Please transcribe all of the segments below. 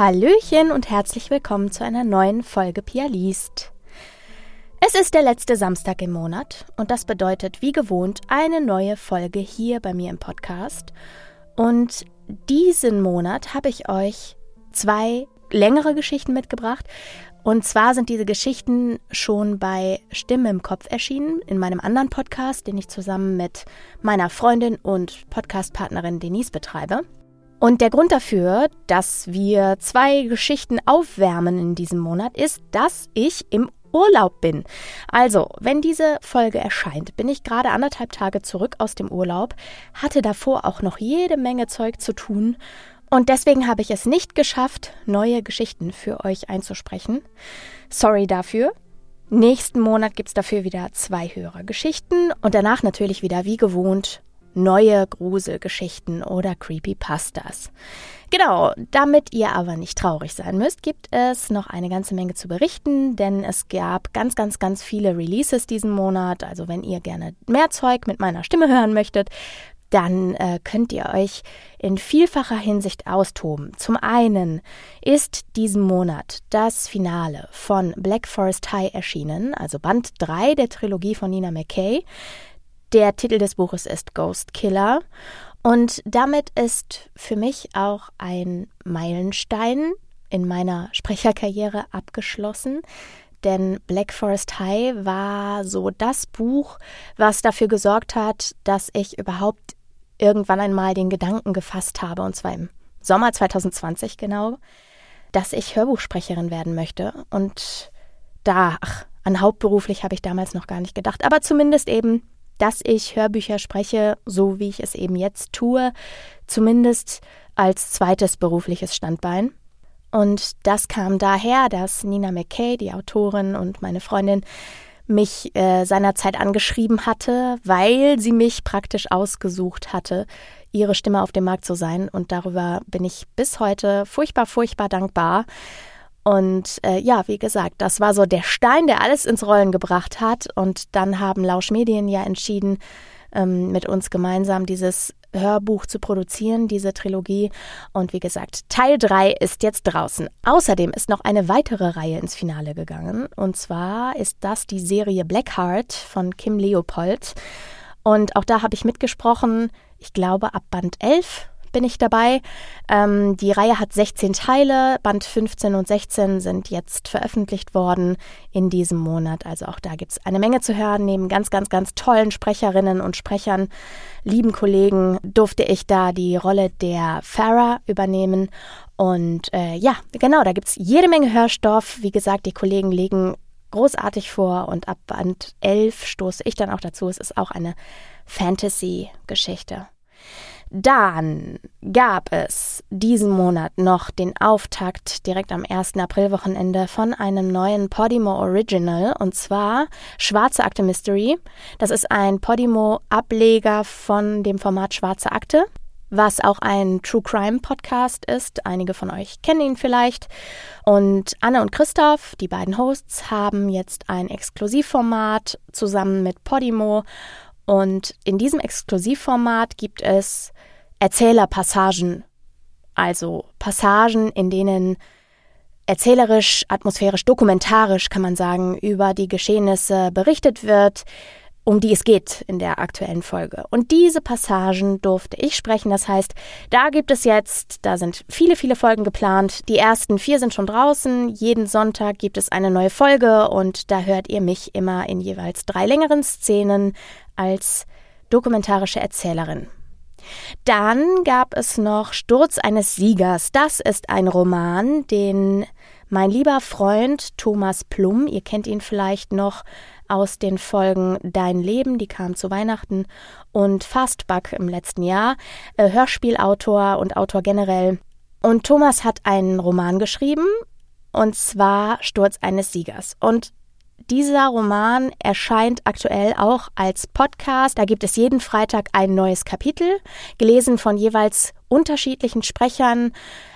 Hallöchen und herzlich willkommen zu einer neuen Folge Pia liest. Es ist der letzte Samstag im Monat und das bedeutet wie gewohnt eine neue Folge hier bei mir im Podcast. Und diesen Monat habe ich euch zwei längere Geschichten mitgebracht. Und zwar sind diese Geschichten schon bei Stimme im Kopf erschienen, in meinem anderen Podcast, den ich zusammen mit meiner Freundin und Podcastpartnerin Denise betreibe. Und der Grund dafür, dass wir zwei Geschichten aufwärmen in diesem Monat, ist, dass ich im Urlaub bin. Also, wenn diese Folge erscheint, bin ich gerade anderthalb Tage zurück aus dem Urlaub, hatte davor auch noch jede Menge Zeug zu tun und deswegen habe ich es nicht geschafft, neue Geschichten für euch einzusprechen. Sorry dafür. Nächsten Monat gibt es dafür wieder zwei höhere Geschichten und danach natürlich wieder wie gewohnt neue Gruselgeschichten oder Creepypastas. Genau, damit ihr aber nicht traurig sein müsst, gibt es noch eine ganze Menge zu berichten, denn es gab ganz, ganz, ganz viele Releases diesen Monat. Also wenn ihr gerne mehr Zeug mit meiner Stimme hören möchtet, dann äh, könnt ihr euch in vielfacher Hinsicht austoben. Zum einen ist diesen Monat das Finale von Black Forest High erschienen, also Band 3 der Trilogie von Nina McKay. Der Titel des Buches ist Ghost Killer und damit ist für mich auch ein Meilenstein in meiner Sprecherkarriere abgeschlossen. Denn Black Forest High war so das Buch, was dafür gesorgt hat, dass ich überhaupt irgendwann einmal den Gedanken gefasst habe, und zwar im Sommer 2020 genau, dass ich Hörbuchsprecherin werden möchte. Und da, ach, an hauptberuflich habe ich damals noch gar nicht gedacht, aber zumindest eben dass ich Hörbücher spreche, so wie ich es eben jetzt tue, zumindest als zweites berufliches Standbein. Und das kam daher, dass Nina McKay, die Autorin und meine Freundin, mich äh, seinerzeit angeschrieben hatte, weil sie mich praktisch ausgesucht hatte, ihre Stimme auf dem Markt zu sein. Und darüber bin ich bis heute furchtbar, furchtbar dankbar. Und äh, ja, wie gesagt, das war so der Stein, der alles ins Rollen gebracht hat. Und dann haben Lausch Medien ja entschieden, ähm, mit uns gemeinsam dieses Hörbuch zu produzieren, diese Trilogie. Und wie gesagt, Teil 3 ist jetzt draußen. Außerdem ist noch eine weitere Reihe ins Finale gegangen. Und zwar ist das die Serie Blackheart von Kim Leopold. Und auch da habe ich mitgesprochen, ich glaube ab Band 11 bin ich dabei. Ähm, die Reihe hat 16 Teile. Band 15 und 16 sind jetzt veröffentlicht worden in diesem Monat. Also auch da gibt es eine Menge zu hören. Neben ganz, ganz, ganz tollen Sprecherinnen und Sprechern, lieben Kollegen, durfte ich da die Rolle der Farah übernehmen. Und äh, ja, genau, da gibt es jede Menge Hörstoff. Wie gesagt, die Kollegen legen großartig vor und ab Band 11 stoße ich dann auch dazu. Es ist auch eine Fantasy-Geschichte. Dann gab es diesen Monat noch den Auftakt direkt am 1. Aprilwochenende von einem neuen Podimo Original und zwar Schwarze Akte Mystery. Das ist ein Podimo-Ableger von dem Format Schwarze Akte was auch ein True Crime Podcast ist. Einige von euch kennen ihn vielleicht. Und Anne und Christoph, die beiden Hosts, haben jetzt ein Exklusivformat zusammen mit Podimo. Und in diesem Exklusivformat gibt es Erzählerpassagen, also Passagen, in denen erzählerisch, atmosphärisch, dokumentarisch, kann man sagen, über die Geschehnisse berichtet wird, um die es geht in der aktuellen Folge. Und diese Passagen durfte ich sprechen. Das heißt, da gibt es jetzt, da sind viele, viele Folgen geplant. Die ersten vier sind schon draußen. Jeden Sonntag gibt es eine neue Folge und da hört ihr mich immer in jeweils drei längeren Szenen als dokumentarische Erzählerin. Dann gab es noch Sturz eines Siegers. Das ist ein Roman, den mein lieber Freund Thomas Plum, ihr kennt ihn vielleicht noch aus den Folgen Dein Leben, die kam zu Weihnachten, und Fastback im letzten Jahr, äh, Hörspielautor und Autor generell. Und Thomas hat einen Roman geschrieben, und zwar Sturz eines Siegers. Und dieser Roman erscheint aktuell auch als Podcast. Da gibt es jeden Freitag ein neues Kapitel, gelesen von jeweils unterschiedlichen Sprechern.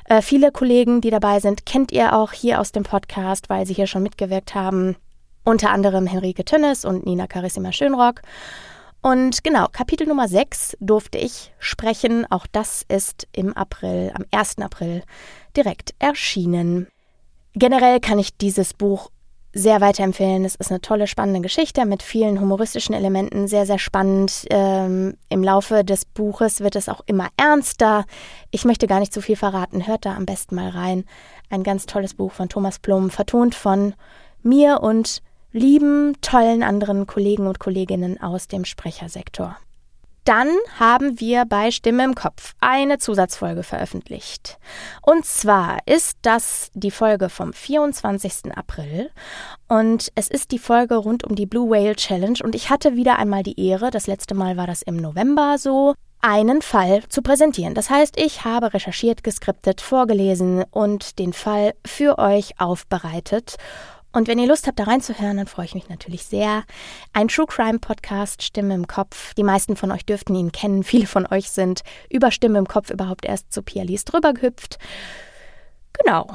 Äh, viele Kollegen, die dabei sind, kennt ihr auch hier aus dem Podcast, weil sie hier schon mitgewirkt haben. Unter anderem Henrike Tönnes und Nina Carissima Schönrock. Und genau, Kapitel Nummer 6 durfte ich sprechen. Auch das ist im April, am 1. April direkt erschienen. Generell kann ich dieses Buch sehr weiterempfehlen. Es ist eine tolle, spannende Geschichte mit vielen humoristischen Elementen, sehr, sehr spannend. Ähm, Im Laufe des Buches wird es auch immer ernster. Ich möchte gar nicht zu viel verraten. Hört da am besten mal rein. Ein ganz tolles Buch von Thomas Blum, vertont von mir und lieben, tollen anderen Kollegen und Kolleginnen aus dem Sprechersektor. Dann haben wir bei Stimme im Kopf eine Zusatzfolge veröffentlicht. Und zwar ist das die Folge vom 24. April und es ist die Folge rund um die Blue Whale Challenge und ich hatte wieder einmal die Ehre, das letzte Mal war das im November so, einen Fall zu präsentieren. Das heißt, ich habe recherchiert, geskriptet, vorgelesen und den Fall für euch aufbereitet und wenn ihr Lust habt, da reinzuhören, dann freue ich mich natürlich sehr. Ein True Crime Podcast, Stimme im Kopf. Die meisten von euch dürften ihn kennen. Viele von euch sind über Stimme im Kopf überhaupt erst zu Pia Lies drüber gehüpft. Genau.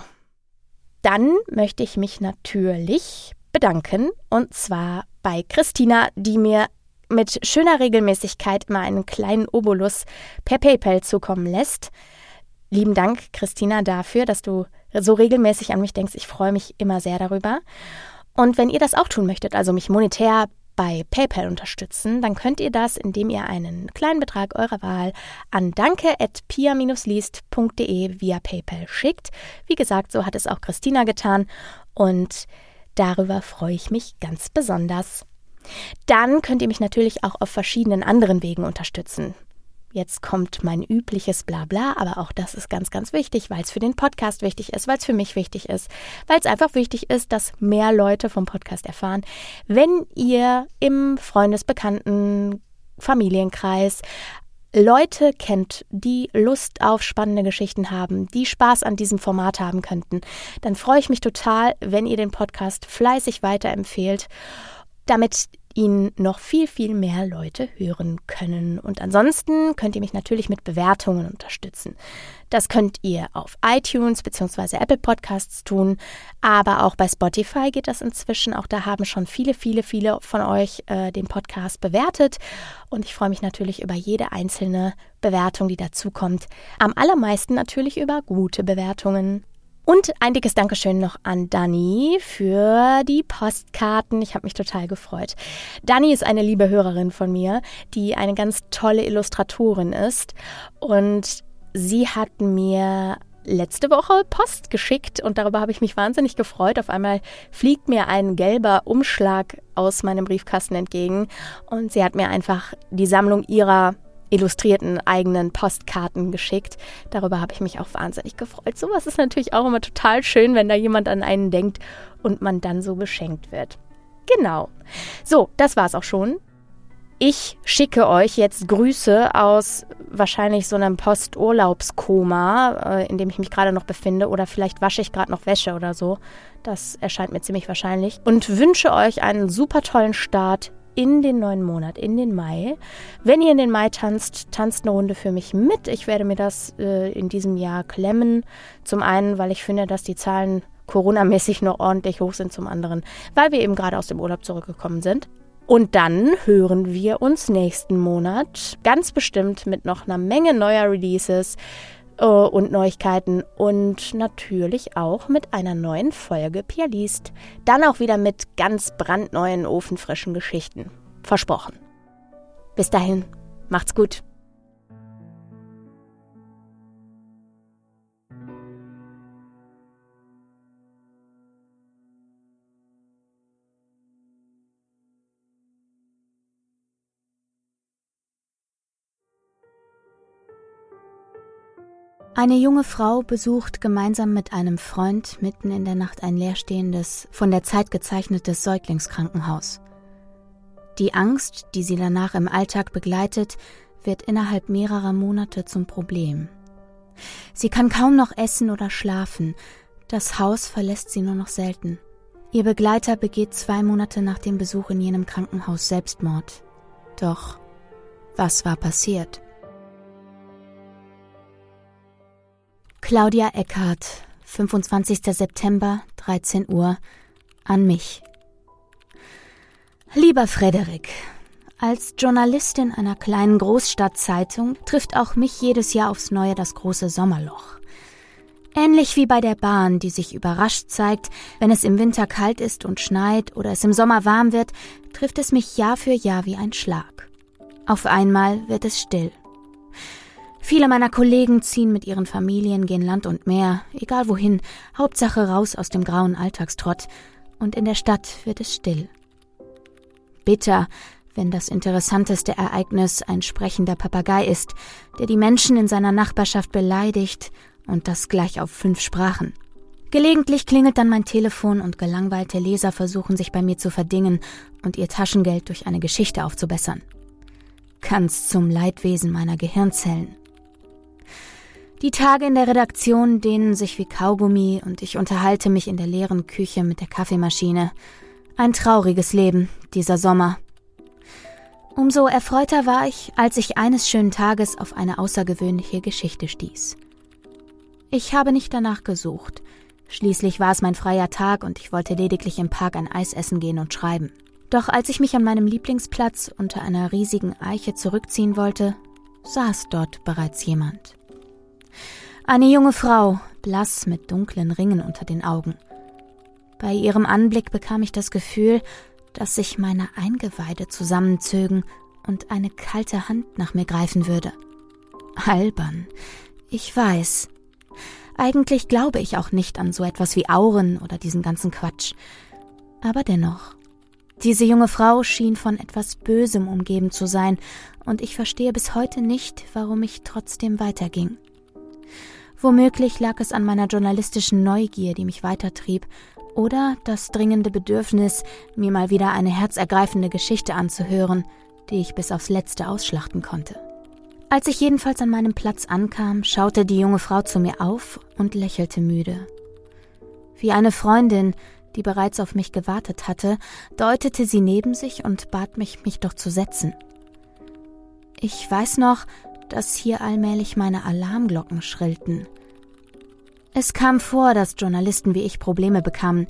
Dann möchte ich mich natürlich bedanken. Und zwar bei Christina, die mir mit schöner Regelmäßigkeit immer einen kleinen Obolus per PayPal zukommen lässt. Lieben Dank, Christina, dafür, dass du so regelmäßig an mich denkst. Ich freue mich immer sehr darüber. Und wenn ihr das auch tun möchtet, also mich monetär bei PayPal unterstützen, dann könnt ihr das, indem ihr einen kleinen Betrag eurer Wahl an danke.pia-liest.de via PayPal schickt. Wie gesagt, so hat es auch Christina getan und darüber freue ich mich ganz besonders. Dann könnt ihr mich natürlich auch auf verschiedenen anderen Wegen unterstützen. Jetzt kommt mein übliches Blabla, aber auch das ist ganz, ganz wichtig, weil es für den Podcast wichtig ist, weil es für mich wichtig ist, weil es einfach wichtig ist, dass mehr Leute vom Podcast erfahren. Wenn ihr im Freundesbekannten Familienkreis Leute kennt, die Lust auf spannende Geschichten haben, die Spaß an diesem Format haben könnten, dann freue ich mich total, wenn ihr den Podcast fleißig weiterempfehlt, damit ihn noch viel, viel mehr Leute hören können. Und ansonsten könnt ihr mich natürlich mit Bewertungen unterstützen. Das könnt ihr auf iTunes bzw. Apple Podcasts tun, aber auch bei Spotify geht das inzwischen. Auch da haben schon viele, viele, viele von euch äh, den Podcast bewertet. Und ich freue mich natürlich über jede einzelne Bewertung, die dazukommt. Am allermeisten natürlich über gute Bewertungen. Und ein dickes Dankeschön noch an Dani für die Postkarten. Ich habe mich total gefreut. Dani ist eine liebe Hörerin von mir, die eine ganz tolle Illustratorin ist. Und sie hat mir letzte Woche Post geschickt und darüber habe ich mich wahnsinnig gefreut. Auf einmal fliegt mir ein gelber Umschlag aus meinem Briefkasten entgegen und sie hat mir einfach die Sammlung ihrer illustrierten eigenen Postkarten geschickt. Darüber habe ich mich auch wahnsinnig gefreut. Sowas ist natürlich auch immer total schön, wenn da jemand an einen denkt und man dann so beschenkt wird. Genau. So, das war's auch schon. Ich schicke euch jetzt Grüße aus wahrscheinlich so einem Posturlaubskoma, äh, in dem ich mich gerade noch befinde, oder vielleicht wasche ich gerade noch Wäsche oder so. Das erscheint mir ziemlich wahrscheinlich. Und wünsche euch einen super tollen Start in den neuen Monat, in den Mai. Wenn ihr in den Mai tanzt, tanzt eine Runde für mich mit. Ich werde mir das äh, in diesem Jahr klemmen. Zum einen, weil ich finde, dass die Zahlen Corona-mäßig noch ordentlich hoch sind. Zum anderen, weil wir eben gerade aus dem Urlaub zurückgekommen sind. Und dann hören wir uns nächsten Monat ganz bestimmt mit noch einer Menge neuer Releases und Neuigkeiten und natürlich auch mit einer neuen Folge Pia liest. Dann auch wieder mit ganz brandneuen, ofenfrischen Geschichten. Versprochen. Bis dahin, macht's gut. Eine junge Frau besucht gemeinsam mit einem Freund mitten in der Nacht ein leerstehendes, von der Zeit gezeichnetes Säuglingskrankenhaus. Die Angst, die sie danach im Alltag begleitet, wird innerhalb mehrerer Monate zum Problem. Sie kann kaum noch essen oder schlafen, das Haus verlässt sie nur noch selten. Ihr Begleiter begeht zwei Monate nach dem Besuch in jenem Krankenhaus Selbstmord. Doch was war passiert? Claudia Eckhardt, 25. September, 13 Uhr, an mich. Lieber Frederik, Als Journalistin einer kleinen Großstadtzeitung trifft auch mich jedes Jahr aufs Neue das große Sommerloch. Ähnlich wie bei der Bahn, die sich überrascht zeigt, wenn es im Winter kalt ist und schneit oder es im Sommer warm wird, trifft es mich Jahr für Jahr wie ein Schlag. Auf einmal wird es still. Viele meiner Kollegen ziehen mit ihren Familien, gehen Land und Meer, egal wohin, Hauptsache raus aus dem grauen Alltagstrott, und in der Stadt wird es still. Bitter, wenn das interessanteste Ereignis ein sprechender Papagei ist, der die Menschen in seiner Nachbarschaft beleidigt und das gleich auf fünf Sprachen. Gelegentlich klingelt dann mein Telefon und gelangweilte Leser versuchen sich bei mir zu verdingen und ihr Taschengeld durch eine Geschichte aufzubessern. Ganz zum Leidwesen meiner Gehirnzellen. Die Tage in der Redaktion dehnen sich wie Kaugummi und ich unterhalte mich in der leeren Küche mit der Kaffeemaschine. Ein trauriges Leben, dieser Sommer. Umso erfreuter war ich, als ich eines schönen Tages auf eine außergewöhnliche Geschichte stieß. Ich habe nicht danach gesucht. Schließlich war es mein freier Tag und ich wollte lediglich im Park ein Eis essen gehen und schreiben. Doch als ich mich an meinem Lieblingsplatz unter einer riesigen Eiche zurückziehen wollte, saß dort bereits jemand. Eine junge Frau, blass mit dunklen Ringen unter den Augen. Bei ihrem Anblick bekam ich das Gefühl, dass sich meine Eingeweide zusammenzögen und eine kalte Hand nach mir greifen würde. Albern. Ich weiß. Eigentlich glaube ich auch nicht an so etwas wie Auren oder diesen ganzen Quatsch. Aber dennoch. Diese junge Frau schien von etwas Bösem umgeben zu sein, und ich verstehe bis heute nicht, warum ich trotzdem weiterging. Womöglich lag es an meiner journalistischen Neugier, die mich weitertrieb, oder das dringende Bedürfnis, mir mal wieder eine herzergreifende Geschichte anzuhören, die ich bis aufs letzte ausschlachten konnte. Als ich jedenfalls an meinem Platz ankam, schaute die junge Frau zu mir auf und lächelte müde. Wie eine Freundin, die bereits auf mich gewartet hatte, deutete sie neben sich und bat mich, mich doch zu setzen. Ich weiß noch, dass hier allmählich meine Alarmglocken schrillten. Es kam vor, dass Journalisten wie ich Probleme bekamen,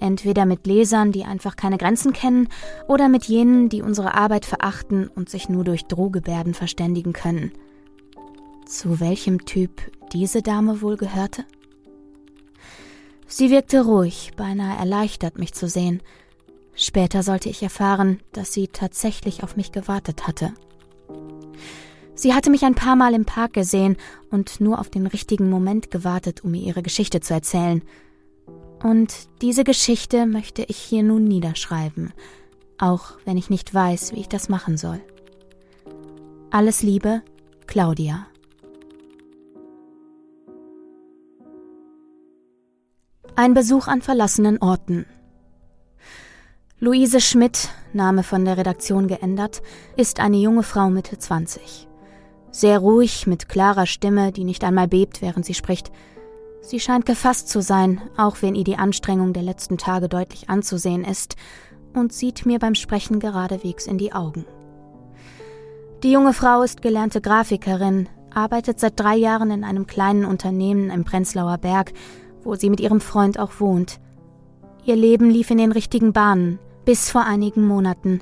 entweder mit Lesern, die einfach keine Grenzen kennen, oder mit jenen, die unsere Arbeit verachten und sich nur durch Drohgebärden verständigen können. Zu welchem Typ diese Dame wohl gehörte? Sie wirkte ruhig, beinahe erleichtert, mich zu sehen. Später sollte ich erfahren, dass sie tatsächlich auf mich gewartet hatte. Sie hatte mich ein paar Mal im Park gesehen und nur auf den richtigen Moment gewartet, um mir ihre Geschichte zu erzählen. Und diese Geschichte möchte ich hier nun niederschreiben, auch wenn ich nicht weiß, wie ich das machen soll. Alles Liebe, Claudia. Ein Besuch an verlassenen Orten. Luise Schmidt, Name von der Redaktion geändert, ist eine junge Frau Mitte 20. Sehr ruhig, mit klarer Stimme, die nicht einmal bebt, während sie spricht. Sie scheint gefasst zu sein, auch wenn ihr die Anstrengung der letzten Tage deutlich anzusehen ist, und sieht mir beim Sprechen geradewegs in die Augen. Die junge Frau ist gelernte Grafikerin, arbeitet seit drei Jahren in einem kleinen Unternehmen im Prenzlauer Berg, wo sie mit ihrem Freund auch wohnt. Ihr Leben lief in den richtigen Bahnen, bis vor einigen Monaten,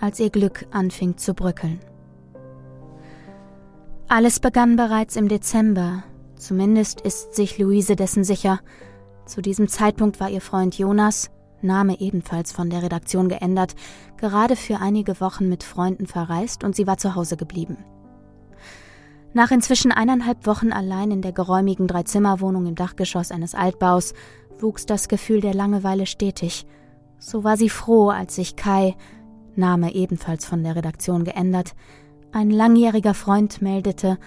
als ihr Glück anfing zu bröckeln. Alles begann bereits im Dezember, zumindest ist sich Luise dessen sicher. Zu diesem Zeitpunkt war ihr Freund Jonas, Name ebenfalls von der Redaktion geändert, gerade für einige Wochen mit Freunden verreist und sie war zu Hause geblieben. Nach inzwischen eineinhalb Wochen allein in der geräumigen Dreizimmerwohnung im Dachgeschoss eines Altbaus wuchs das Gefühl der Langeweile stetig. So war sie froh, als sich Kai, Name ebenfalls von der Redaktion geändert, ein langjähriger Freund meldete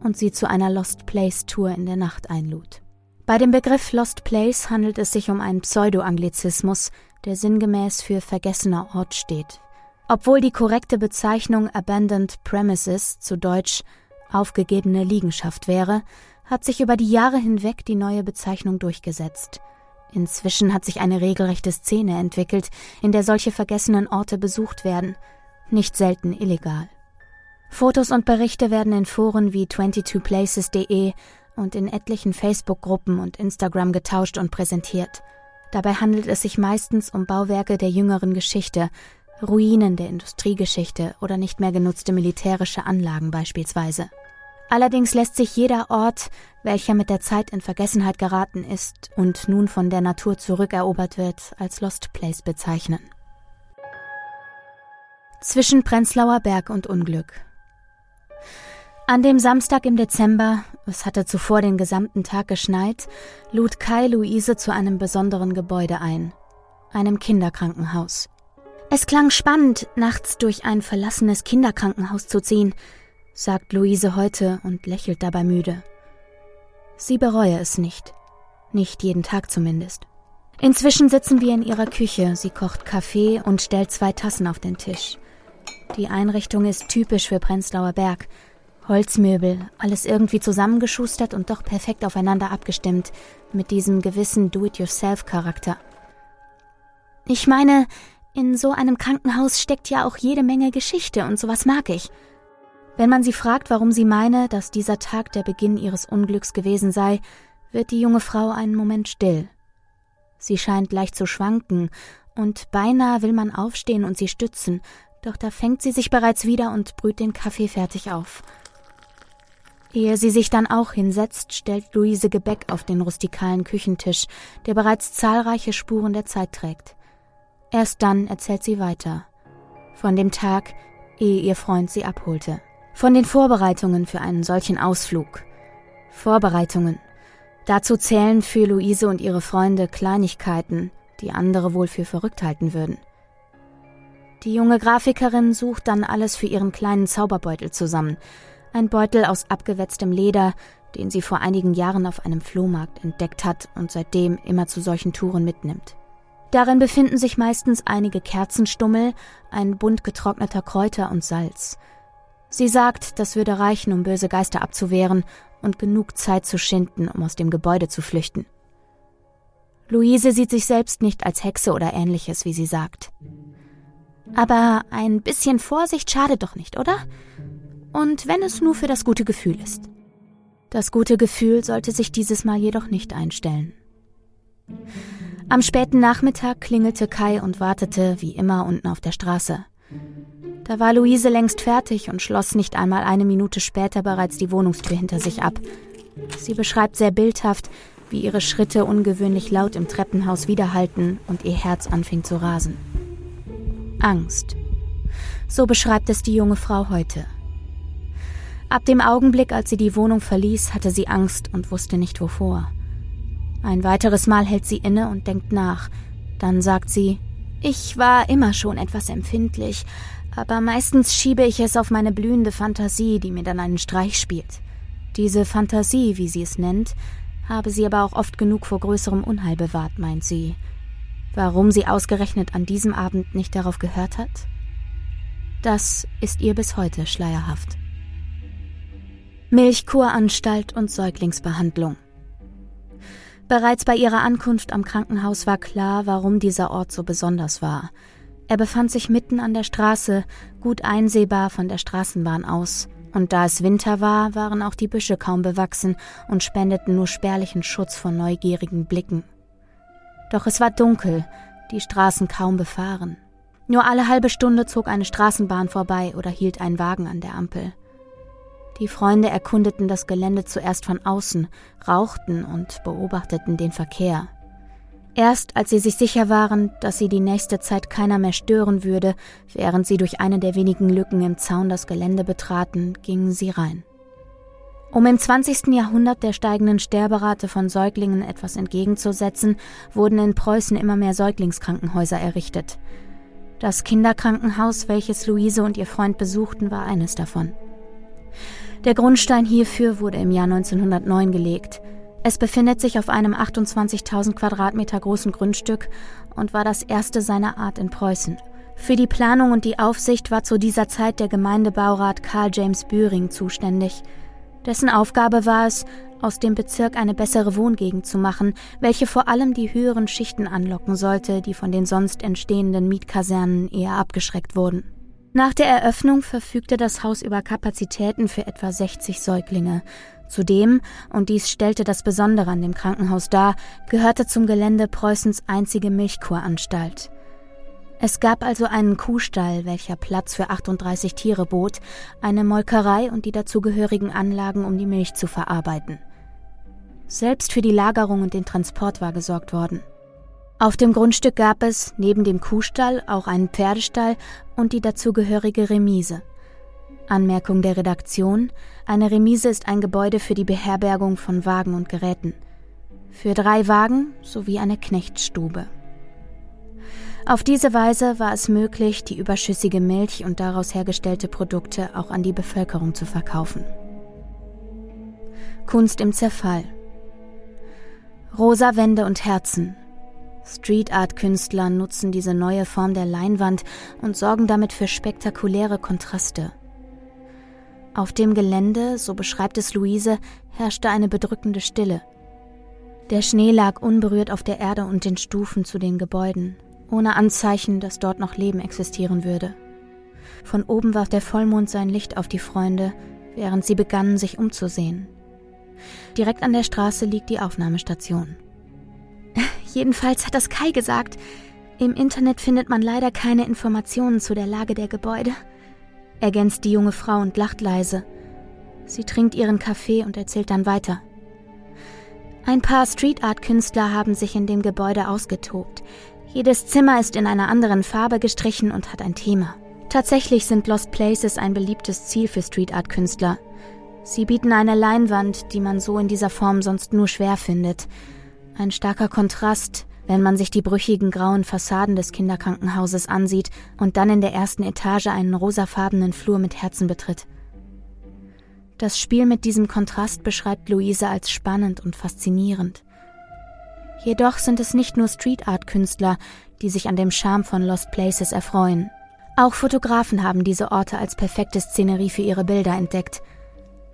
und sie zu einer Lost Place Tour in der Nacht einlud. Bei dem Begriff Lost Place handelt es sich um einen Pseudo-Anglizismus, der sinngemäß für vergessener Ort steht. Obwohl die korrekte Bezeichnung Abandoned Premises zu Deutsch aufgegebene Liegenschaft wäre, hat sich über die Jahre hinweg die neue Bezeichnung durchgesetzt. Inzwischen hat sich eine regelrechte Szene entwickelt, in der solche vergessenen Orte besucht werden, nicht selten illegal. Fotos und Berichte werden in Foren wie 22places.de und in etlichen Facebook-Gruppen und Instagram getauscht und präsentiert. Dabei handelt es sich meistens um Bauwerke der jüngeren Geschichte, Ruinen der Industriegeschichte oder nicht mehr genutzte militärische Anlagen beispielsweise. Allerdings lässt sich jeder Ort, welcher mit der Zeit in Vergessenheit geraten ist und nun von der Natur zurückerobert wird, als Lost Place bezeichnen. Zwischen Prenzlauer Berg und Unglück. An dem Samstag im Dezember, es hatte zuvor den gesamten Tag geschneit, lud Kai Luise zu einem besonderen Gebäude ein, einem Kinderkrankenhaus. Es klang spannend, nachts durch ein verlassenes Kinderkrankenhaus zu ziehen, sagt Luise heute und lächelt dabei müde. Sie bereue es nicht. Nicht jeden Tag zumindest. Inzwischen sitzen wir in ihrer Küche. Sie kocht Kaffee und stellt zwei Tassen auf den Tisch. Die Einrichtung ist typisch für Prenzlauer Berg. Holzmöbel, alles irgendwie zusammengeschustert und doch perfekt aufeinander abgestimmt, mit diesem gewissen Do-it-yourself-Charakter. Ich meine, in so einem Krankenhaus steckt ja auch jede Menge Geschichte und sowas mag ich. Wenn man sie fragt, warum sie meine, dass dieser Tag der Beginn ihres Unglücks gewesen sei, wird die junge Frau einen Moment still. Sie scheint leicht zu schwanken, und beinahe will man aufstehen und sie stützen, doch da fängt sie sich bereits wieder und brüht den Kaffee fertig auf. Ehe sie sich dann auch hinsetzt, stellt Luise Gebäck auf den rustikalen Küchentisch, der bereits zahlreiche Spuren der Zeit trägt. Erst dann erzählt sie weiter. Von dem Tag, ehe ihr Freund sie abholte. Von den Vorbereitungen für einen solchen Ausflug. Vorbereitungen. Dazu zählen für Luise und ihre Freunde Kleinigkeiten, die andere wohl für verrückt halten würden. Die junge Grafikerin sucht dann alles für ihren kleinen Zauberbeutel zusammen. Ein Beutel aus abgewetztem Leder, den sie vor einigen Jahren auf einem Flohmarkt entdeckt hat und seitdem immer zu solchen Touren mitnimmt. Darin befinden sich meistens einige Kerzenstummel, ein Bund getrockneter Kräuter und Salz. Sie sagt, das würde reichen, um böse Geister abzuwehren und genug Zeit zu schinden, um aus dem Gebäude zu flüchten. Luise sieht sich selbst nicht als Hexe oder ähnliches, wie sie sagt. Aber ein bisschen Vorsicht schadet doch nicht, oder? Und wenn es nur für das gute Gefühl ist. Das gute Gefühl sollte sich dieses Mal jedoch nicht einstellen. Am späten Nachmittag klingelte Kai und wartete wie immer unten auf der Straße. Da war Luise längst fertig und schloss nicht einmal eine Minute später bereits die Wohnungstür hinter sich ab. Sie beschreibt sehr bildhaft, wie ihre Schritte ungewöhnlich laut im Treppenhaus widerhallten und ihr Herz anfing zu rasen. Angst. So beschreibt es die junge Frau heute. Ab dem Augenblick, als sie die Wohnung verließ, hatte sie Angst und wusste nicht wovor. Ein weiteres Mal hält sie inne und denkt nach. Dann sagt sie, ich war immer schon etwas empfindlich, aber meistens schiebe ich es auf meine blühende Fantasie, die mir dann einen Streich spielt. Diese Fantasie, wie sie es nennt, habe sie aber auch oft genug vor größerem Unheil bewahrt, meint sie. Warum sie ausgerechnet an diesem Abend nicht darauf gehört hat? Das ist ihr bis heute schleierhaft. Milchkuranstalt und Säuglingsbehandlung. Bereits bei ihrer Ankunft am Krankenhaus war klar, warum dieser Ort so besonders war. Er befand sich mitten an der Straße, gut einsehbar von der Straßenbahn aus, und da es Winter war, waren auch die Büsche kaum bewachsen und spendeten nur spärlichen Schutz vor neugierigen Blicken. Doch es war dunkel, die Straßen kaum befahren. Nur alle halbe Stunde zog eine Straßenbahn vorbei oder hielt ein Wagen an der Ampel. Die Freunde erkundeten das Gelände zuerst von außen, rauchten und beobachteten den Verkehr. Erst als sie sich sicher waren, dass sie die nächste Zeit keiner mehr stören würde, während sie durch eine der wenigen Lücken im Zaun das Gelände betraten, gingen sie rein. Um im 20. Jahrhundert der steigenden Sterberate von Säuglingen etwas entgegenzusetzen, wurden in Preußen immer mehr Säuglingskrankenhäuser errichtet. Das Kinderkrankenhaus, welches Luise und ihr Freund besuchten, war eines davon. Der Grundstein hierfür wurde im Jahr 1909 gelegt – es befindet sich auf einem 28.000 Quadratmeter großen Grundstück und war das erste seiner Art in Preußen. Für die Planung und die Aufsicht war zu dieser Zeit der Gemeindebaurat Karl James Büring zuständig. Dessen Aufgabe war es, aus dem Bezirk eine bessere Wohngegend zu machen, welche vor allem die höheren Schichten anlocken sollte, die von den sonst entstehenden Mietkasernen eher abgeschreckt wurden. Nach der Eröffnung verfügte das Haus über Kapazitäten für etwa 60 Säuglinge. Zudem, und dies stellte das Besondere an dem Krankenhaus dar, gehörte zum Gelände Preußens einzige Milchkuranstalt. Es gab also einen Kuhstall, welcher Platz für 38 Tiere bot, eine Molkerei und die dazugehörigen Anlagen, um die Milch zu verarbeiten. Selbst für die Lagerung und den Transport war gesorgt worden. Auf dem Grundstück gab es neben dem Kuhstall auch einen Pferdestall und die dazugehörige Remise. Anmerkung der Redaktion: Eine Remise ist ein Gebäude für die Beherbergung von Wagen und Geräten. Für drei Wagen sowie eine Knechtstube. Auf diese Weise war es möglich, die überschüssige Milch und daraus hergestellte Produkte auch an die Bevölkerung zu verkaufen. Kunst im Zerfall. Rosa Wände und Herzen. Street Art Künstler nutzen diese neue Form der Leinwand und sorgen damit für spektakuläre Kontraste. Auf dem Gelände, so beschreibt es Luise, herrschte eine bedrückende Stille. Der Schnee lag unberührt auf der Erde und den Stufen zu den Gebäuden ohne Anzeichen, dass dort noch Leben existieren würde. Von oben warf der Vollmond sein Licht auf die Freunde, während sie begannen, sich umzusehen. Direkt an der Straße liegt die Aufnahmestation. Jedenfalls hat das Kai gesagt. Im Internet findet man leider keine Informationen zu der Lage der Gebäude, ergänzt die junge Frau und lacht leise. Sie trinkt ihren Kaffee und erzählt dann weiter. Ein paar Street Art Künstler haben sich in dem Gebäude ausgetobt. Jedes Zimmer ist in einer anderen Farbe gestrichen und hat ein Thema. Tatsächlich sind Lost Places ein beliebtes Ziel für Street Art Künstler. Sie bieten eine Leinwand, die man so in dieser Form sonst nur schwer findet. Ein starker Kontrast, wenn man sich die brüchigen grauen Fassaden des Kinderkrankenhauses ansieht und dann in der ersten Etage einen rosafarbenen Flur mit Herzen betritt. Das Spiel mit diesem Kontrast beschreibt Luise als spannend und faszinierend. Jedoch sind es nicht nur Street Art Künstler, die sich an dem Charme von Lost Places erfreuen. Auch Fotografen haben diese Orte als perfekte Szenerie für ihre Bilder entdeckt.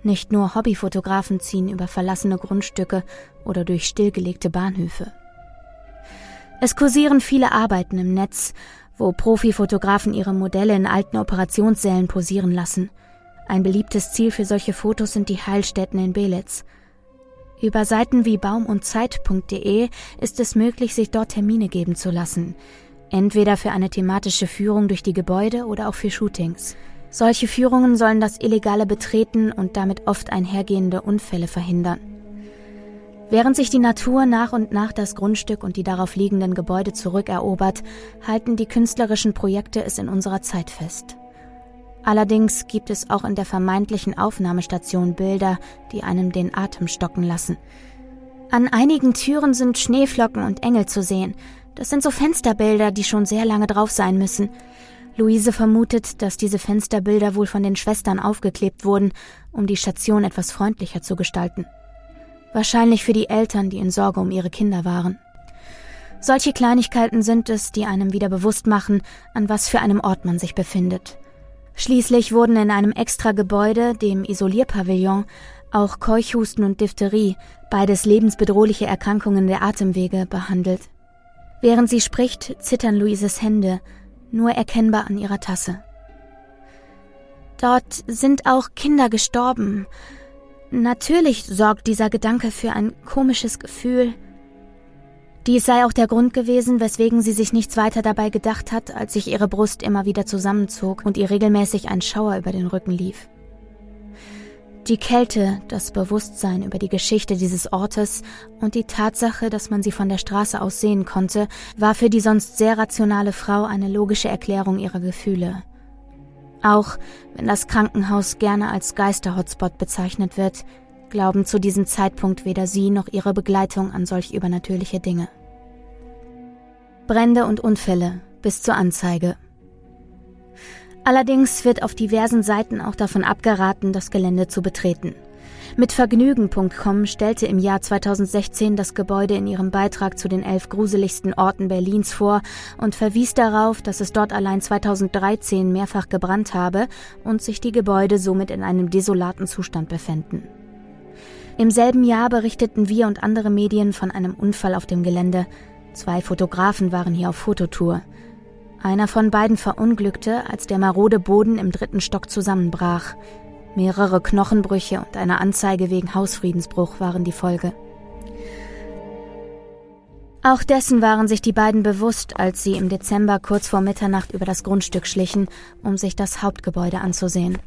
Nicht nur Hobbyfotografen ziehen über verlassene Grundstücke oder durch stillgelegte Bahnhöfe. Es kursieren viele Arbeiten im Netz, wo Profifotografen ihre Modelle in alten Operationssälen posieren lassen. Ein beliebtes Ziel für solche Fotos sind die Heilstätten in Belitz. Über Seiten wie baumundzeit.de ist es möglich, sich dort Termine geben zu lassen. Entweder für eine thematische Führung durch die Gebäude oder auch für Shootings. Solche Führungen sollen das illegale Betreten und damit oft einhergehende Unfälle verhindern. Während sich die Natur nach und nach das Grundstück und die darauf liegenden Gebäude zurückerobert, halten die künstlerischen Projekte es in unserer Zeit fest. Allerdings gibt es auch in der vermeintlichen Aufnahmestation Bilder, die einem den Atem stocken lassen. An einigen Türen sind Schneeflocken und Engel zu sehen. Das sind so Fensterbilder, die schon sehr lange drauf sein müssen. Luise vermutet, dass diese Fensterbilder wohl von den Schwestern aufgeklebt wurden, um die Station etwas freundlicher zu gestalten. Wahrscheinlich für die Eltern, die in Sorge um ihre Kinder waren. Solche Kleinigkeiten sind es, die einem wieder bewusst machen, an was für einem Ort man sich befindet. Schließlich wurden in einem extra Gebäude, dem Isolierpavillon, auch Keuchhusten und Diphtherie, beides lebensbedrohliche Erkrankungen der Atemwege, behandelt. Während sie spricht, zittern Luises Hände, nur erkennbar an ihrer Tasse. Dort sind auch Kinder gestorben. Natürlich sorgt dieser Gedanke für ein komisches Gefühl, dies sei auch der Grund gewesen, weswegen sie sich nichts weiter dabei gedacht hat, als sich ihre Brust immer wieder zusammenzog und ihr regelmäßig ein Schauer über den Rücken lief. Die Kälte, das Bewusstsein über die Geschichte dieses Ortes und die Tatsache, dass man sie von der Straße aus sehen konnte, war für die sonst sehr rationale Frau eine logische Erklärung ihrer Gefühle. Auch wenn das Krankenhaus gerne als Geister-Hotspot bezeichnet wird, glauben zu diesem Zeitpunkt weder sie noch ihre Begleitung an solch übernatürliche Dinge. Brände und Unfälle bis zur Anzeige. Allerdings wird auf diversen Seiten auch davon abgeraten, das Gelände zu betreten. Mit Vergnügen.com stellte im Jahr 2016 das Gebäude in ihrem Beitrag zu den elf gruseligsten Orten Berlins vor und verwies darauf, dass es dort allein 2013 mehrfach gebrannt habe und sich die Gebäude somit in einem desolaten Zustand befänden. Im selben Jahr berichteten wir und andere Medien von einem Unfall auf dem Gelände. Zwei Fotografen waren hier auf Fototour. Einer von beiden verunglückte, als der marode Boden im dritten Stock zusammenbrach. Mehrere Knochenbrüche und eine Anzeige wegen Hausfriedensbruch waren die Folge. Auch dessen waren sich die beiden bewusst, als sie im Dezember kurz vor Mitternacht über das Grundstück schlichen, um sich das Hauptgebäude anzusehen.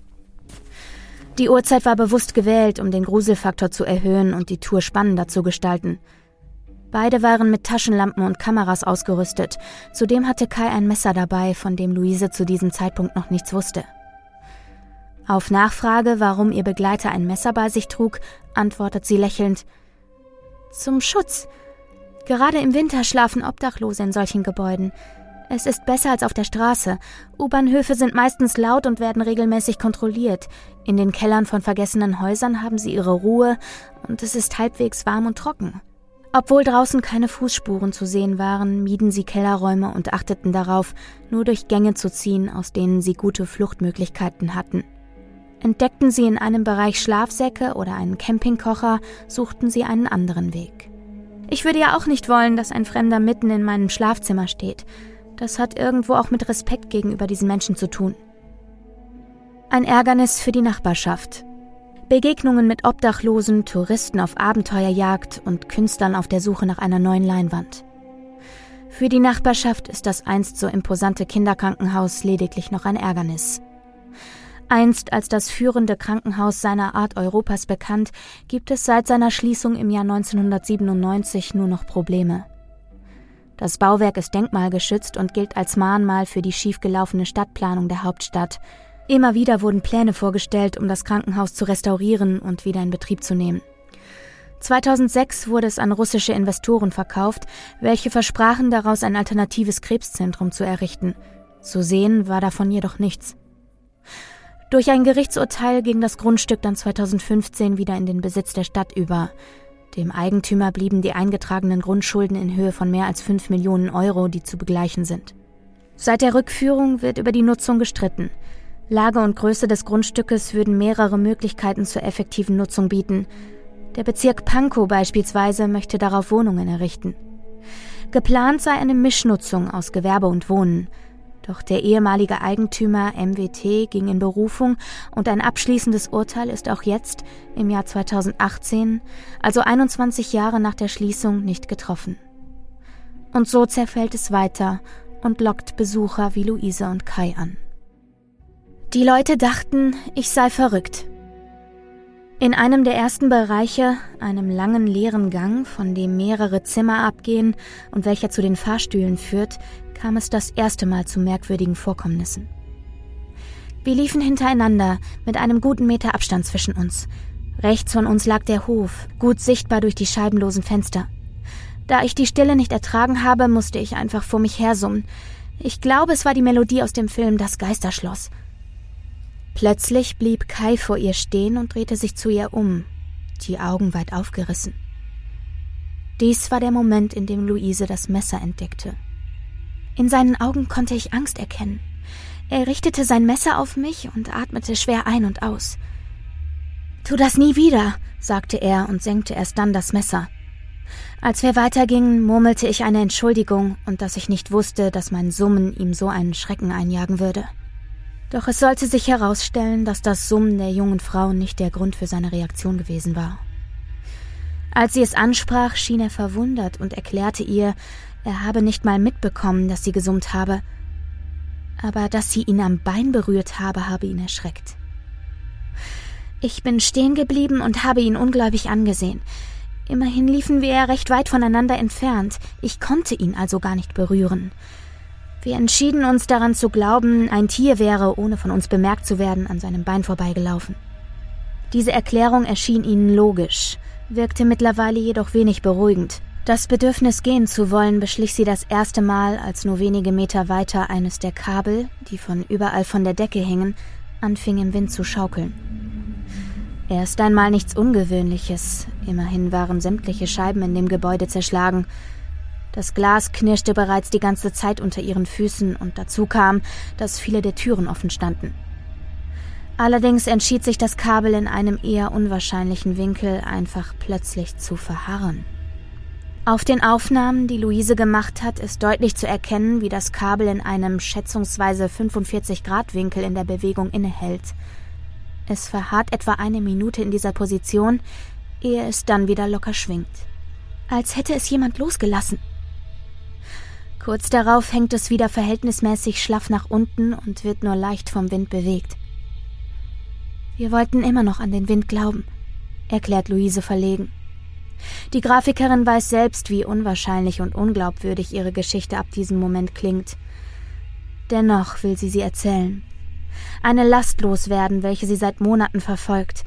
Die Uhrzeit war bewusst gewählt, um den Gruselfaktor zu erhöhen und die Tour spannender zu gestalten. Beide waren mit Taschenlampen und Kameras ausgerüstet. Zudem hatte Kai ein Messer dabei, von dem Luise zu diesem Zeitpunkt noch nichts wusste. Auf Nachfrage, warum ihr Begleiter ein Messer bei sich trug, antwortet sie lächelnd Zum Schutz. Gerade im Winter schlafen Obdachlose in solchen Gebäuden. Es ist besser als auf der Straße. U-Bahnhöfe sind meistens laut und werden regelmäßig kontrolliert. In den Kellern von vergessenen Häusern haben sie ihre Ruhe und es ist halbwegs warm und trocken. Obwohl draußen keine Fußspuren zu sehen waren, mieden sie Kellerräume und achteten darauf, nur durch Gänge zu ziehen, aus denen sie gute Fluchtmöglichkeiten hatten. Entdeckten sie in einem Bereich Schlafsäcke oder einen Campingkocher, suchten sie einen anderen Weg. Ich würde ja auch nicht wollen, dass ein Fremder mitten in meinem Schlafzimmer steht. Das hat irgendwo auch mit Respekt gegenüber diesen Menschen zu tun. Ein Ärgernis für die Nachbarschaft. Begegnungen mit Obdachlosen, Touristen auf Abenteuerjagd und Künstlern auf der Suche nach einer neuen Leinwand. Für die Nachbarschaft ist das einst so imposante Kinderkrankenhaus lediglich noch ein Ärgernis. Einst als das führende Krankenhaus seiner Art Europas bekannt, gibt es seit seiner Schließung im Jahr 1997 nur noch Probleme. Das Bauwerk ist denkmalgeschützt und gilt als Mahnmal für die schiefgelaufene Stadtplanung der Hauptstadt. Immer wieder wurden Pläne vorgestellt, um das Krankenhaus zu restaurieren und wieder in Betrieb zu nehmen. 2006 wurde es an russische Investoren verkauft, welche versprachen daraus ein alternatives Krebszentrum zu errichten. Zu sehen war davon jedoch nichts. Durch ein Gerichtsurteil ging das Grundstück dann 2015 wieder in den Besitz der Stadt über. Dem Eigentümer blieben die eingetragenen Grundschulden in Höhe von mehr als 5 Millionen Euro, die zu begleichen sind. Seit der Rückführung wird über die Nutzung gestritten. Lage und Größe des Grundstückes würden mehrere Möglichkeiten zur effektiven Nutzung bieten. Der Bezirk Pankow beispielsweise möchte darauf Wohnungen errichten. Geplant sei eine Mischnutzung aus Gewerbe und Wohnen. Doch der ehemalige Eigentümer MWT ging in Berufung und ein abschließendes Urteil ist auch jetzt, im Jahr 2018, also 21 Jahre nach der Schließung, nicht getroffen. Und so zerfällt es weiter und lockt Besucher wie Luise und Kai an. Die Leute dachten, ich sei verrückt. In einem der ersten Bereiche, einem langen leeren Gang, von dem mehrere Zimmer abgehen und welcher zu den Fahrstühlen führt, kam es das erste Mal zu merkwürdigen Vorkommnissen. Wir liefen hintereinander, mit einem guten Meter Abstand zwischen uns. Rechts von uns lag der Hof, gut sichtbar durch die scheibenlosen Fenster. Da ich die Stille nicht ertragen habe, musste ich einfach vor mich hersummen. Ich glaube, es war die Melodie aus dem Film Das Geisterschloss. Plötzlich blieb Kai vor ihr stehen und drehte sich zu ihr um, die Augen weit aufgerissen. Dies war der Moment, in dem Luise das Messer entdeckte. In seinen Augen konnte ich Angst erkennen. Er richtete sein Messer auf mich und atmete schwer ein und aus. Tu das nie wieder, sagte er und senkte erst dann das Messer. Als wir weitergingen, murmelte ich eine Entschuldigung und dass ich nicht wusste, dass mein Summen ihm so einen Schrecken einjagen würde. Doch es sollte sich herausstellen, dass das Summen der jungen Frau nicht der Grund für seine Reaktion gewesen war. Als sie es ansprach, schien er verwundert und erklärte ihr, er habe nicht mal mitbekommen, dass sie gesummt habe, aber dass sie ihn am Bein berührt habe, habe ihn erschreckt. Ich bin stehen geblieben und habe ihn ungläubig angesehen. Immerhin liefen wir ja recht weit voneinander entfernt, ich konnte ihn also gar nicht berühren. Wir entschieden uns daran zu glauben, ein Tier wäre, ohne von uns bemerkt zu werden, an seinem Bein vorbeigelaufen. Diese Erklärung erschien ihnen logisch, wirkte mittlerweile jedoch wenig beruhigend. Das Bedürfnis gehen zu wollen beschlich sie das erste Mal, als nur wenige Meter weiter eines der Kabel, die von überall von der Decke hingen, anfing im Wind zu schaukeln. Erst einmal nichts Ungewöhnliches, immerhin waren sämtliche Scheiben in dem Gebäude zerschlagen, das Glas knirschte bereits die ganze Zeit unter ihren Füßen und dazu kam, dass viele der Türen offen standen. Allerdings entschied sich das Kabel in einem eher unwahrscheinlichen Winkel einfach plötzlich zu verharren. Auf den Aufnahmen, die Luise gemacht hat, ist deutlich zu erkennen, wie das Kabel in einem schätzungsweise 45 Grad Winkel in der Bewegung innehält. Es verharrt etwa eine Minute in dieser Position, ehe es dann wieder locker schwingt. Als hätte es jemand losgelassen, Kurz darauf hängt es wieder verhältnismäßig schlaff nach unten und wird nur leicht vom Wind bewegt. Wir wollten immer noch an den Wind glauben, erklärt Luise verlegen. Die Grafikerin weiß selbst, wie unwahrscheinlich und unglaubwürdig ihre Geschichte ab diesem Moment klingt. Dennoch will sie sie erzählen. Eine Last loswerden, welche sie seit Monaten verfolgt.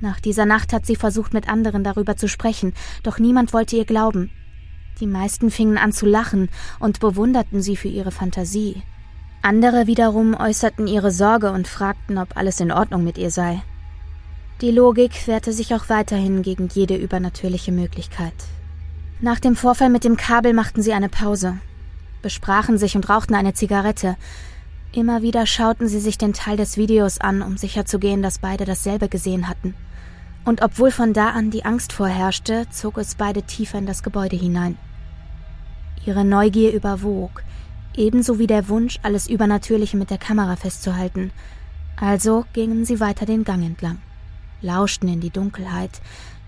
Nach dieser Nacht hat sie versucht, mit anderen darüber zu sprechen, doch niemand wollte ihr glauben. Die meisten fingen an zu lachen und bewunderten sie für ihre Fantasie. Andere wiederum äußerten ihre Sorge und fragten, ob alles in Ordnung mit ihr sei. Die Logik wehrte sich auch weiterhin gegen jede übernatürliche Möglichkeit. Nach dem Vorfall mit dem Kabel machten sie eine Pause, besprachen sich und rauchten eine Zigarette. Immer wieder schauten sie sich den Teil des Videos an, um sicherzugehen, dass beide dasselbe gesehen hatten. Und obwohl von da an die Angst vorherrschte, zog es beide tiefer in das Gebäude hinein. Ihre Neugier überwog, ebenso wie der Wunsch, alles Übernatürliche mit der Kamera festzuhalten. Also gingen sie weiter den Gang entlang lauschten in die Dunkelheit,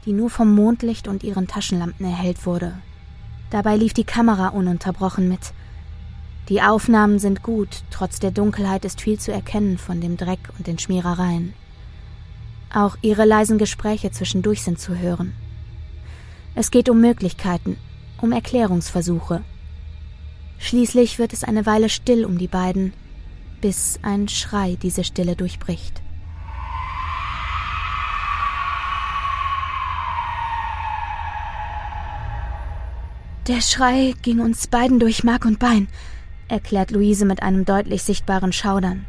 die nur vom Mondlicht und ihren Taschenlampen erhellt wurde. Dabei lief die Kamera ununterbrochen mit. Die Aufnahmen sind gut, trotz der Dunkelheit ist viel zu erkennen von dem Dreck und den Schmierereien. Auch ihre leisen Gespräche zwischendurch sind zu hören. Es geht um Möglichkeiten, um Erklärungsversuche. Schließlich wird es eine Weile still um die beiden, bis ein Schrei diese Stille durchbricht. Der Schrei ging uns beiden durch Mark und Bein, erklärt Luise mit einem deutlich sichtbaren Schaudern.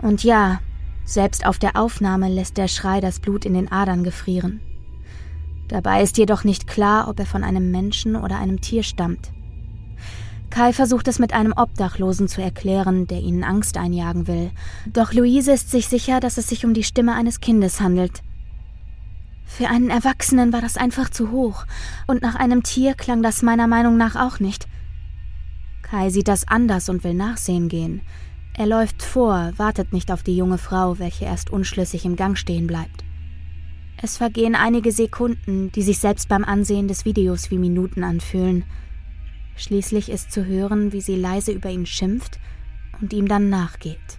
Und ja, selbst auf der Aufnahme lässt der Schrei das Blut in den Adern gefrieren. Dabei ist jedoch nicht klar, ob er von einem Menschen oder einem Tier stammt. Kai versucht es mit einem Obdachlosen zu erklären, der ihnen Angst einjagen will. Doch Luise ist sich sicher, dass es sich um die Stimme eines Kindes handelt. Für einen Erwachsenen war das einfach zu hoch, und nach einem Tier klang das meiner Meinung nach auch nicht. Kai sieht das anders und will nachsehen gehen. Er läuft vor, wartet nicht auf die junge Frau, welche erst unschlüssig im Gang stehen bleibt. Es vergehen einige Sekunden, die sich selbst beim Ansehen des Videos wie Minuten anfühlen. Schließlich ist zu hören, wie sie leise über ihn schimpft und ihm dann nachgeht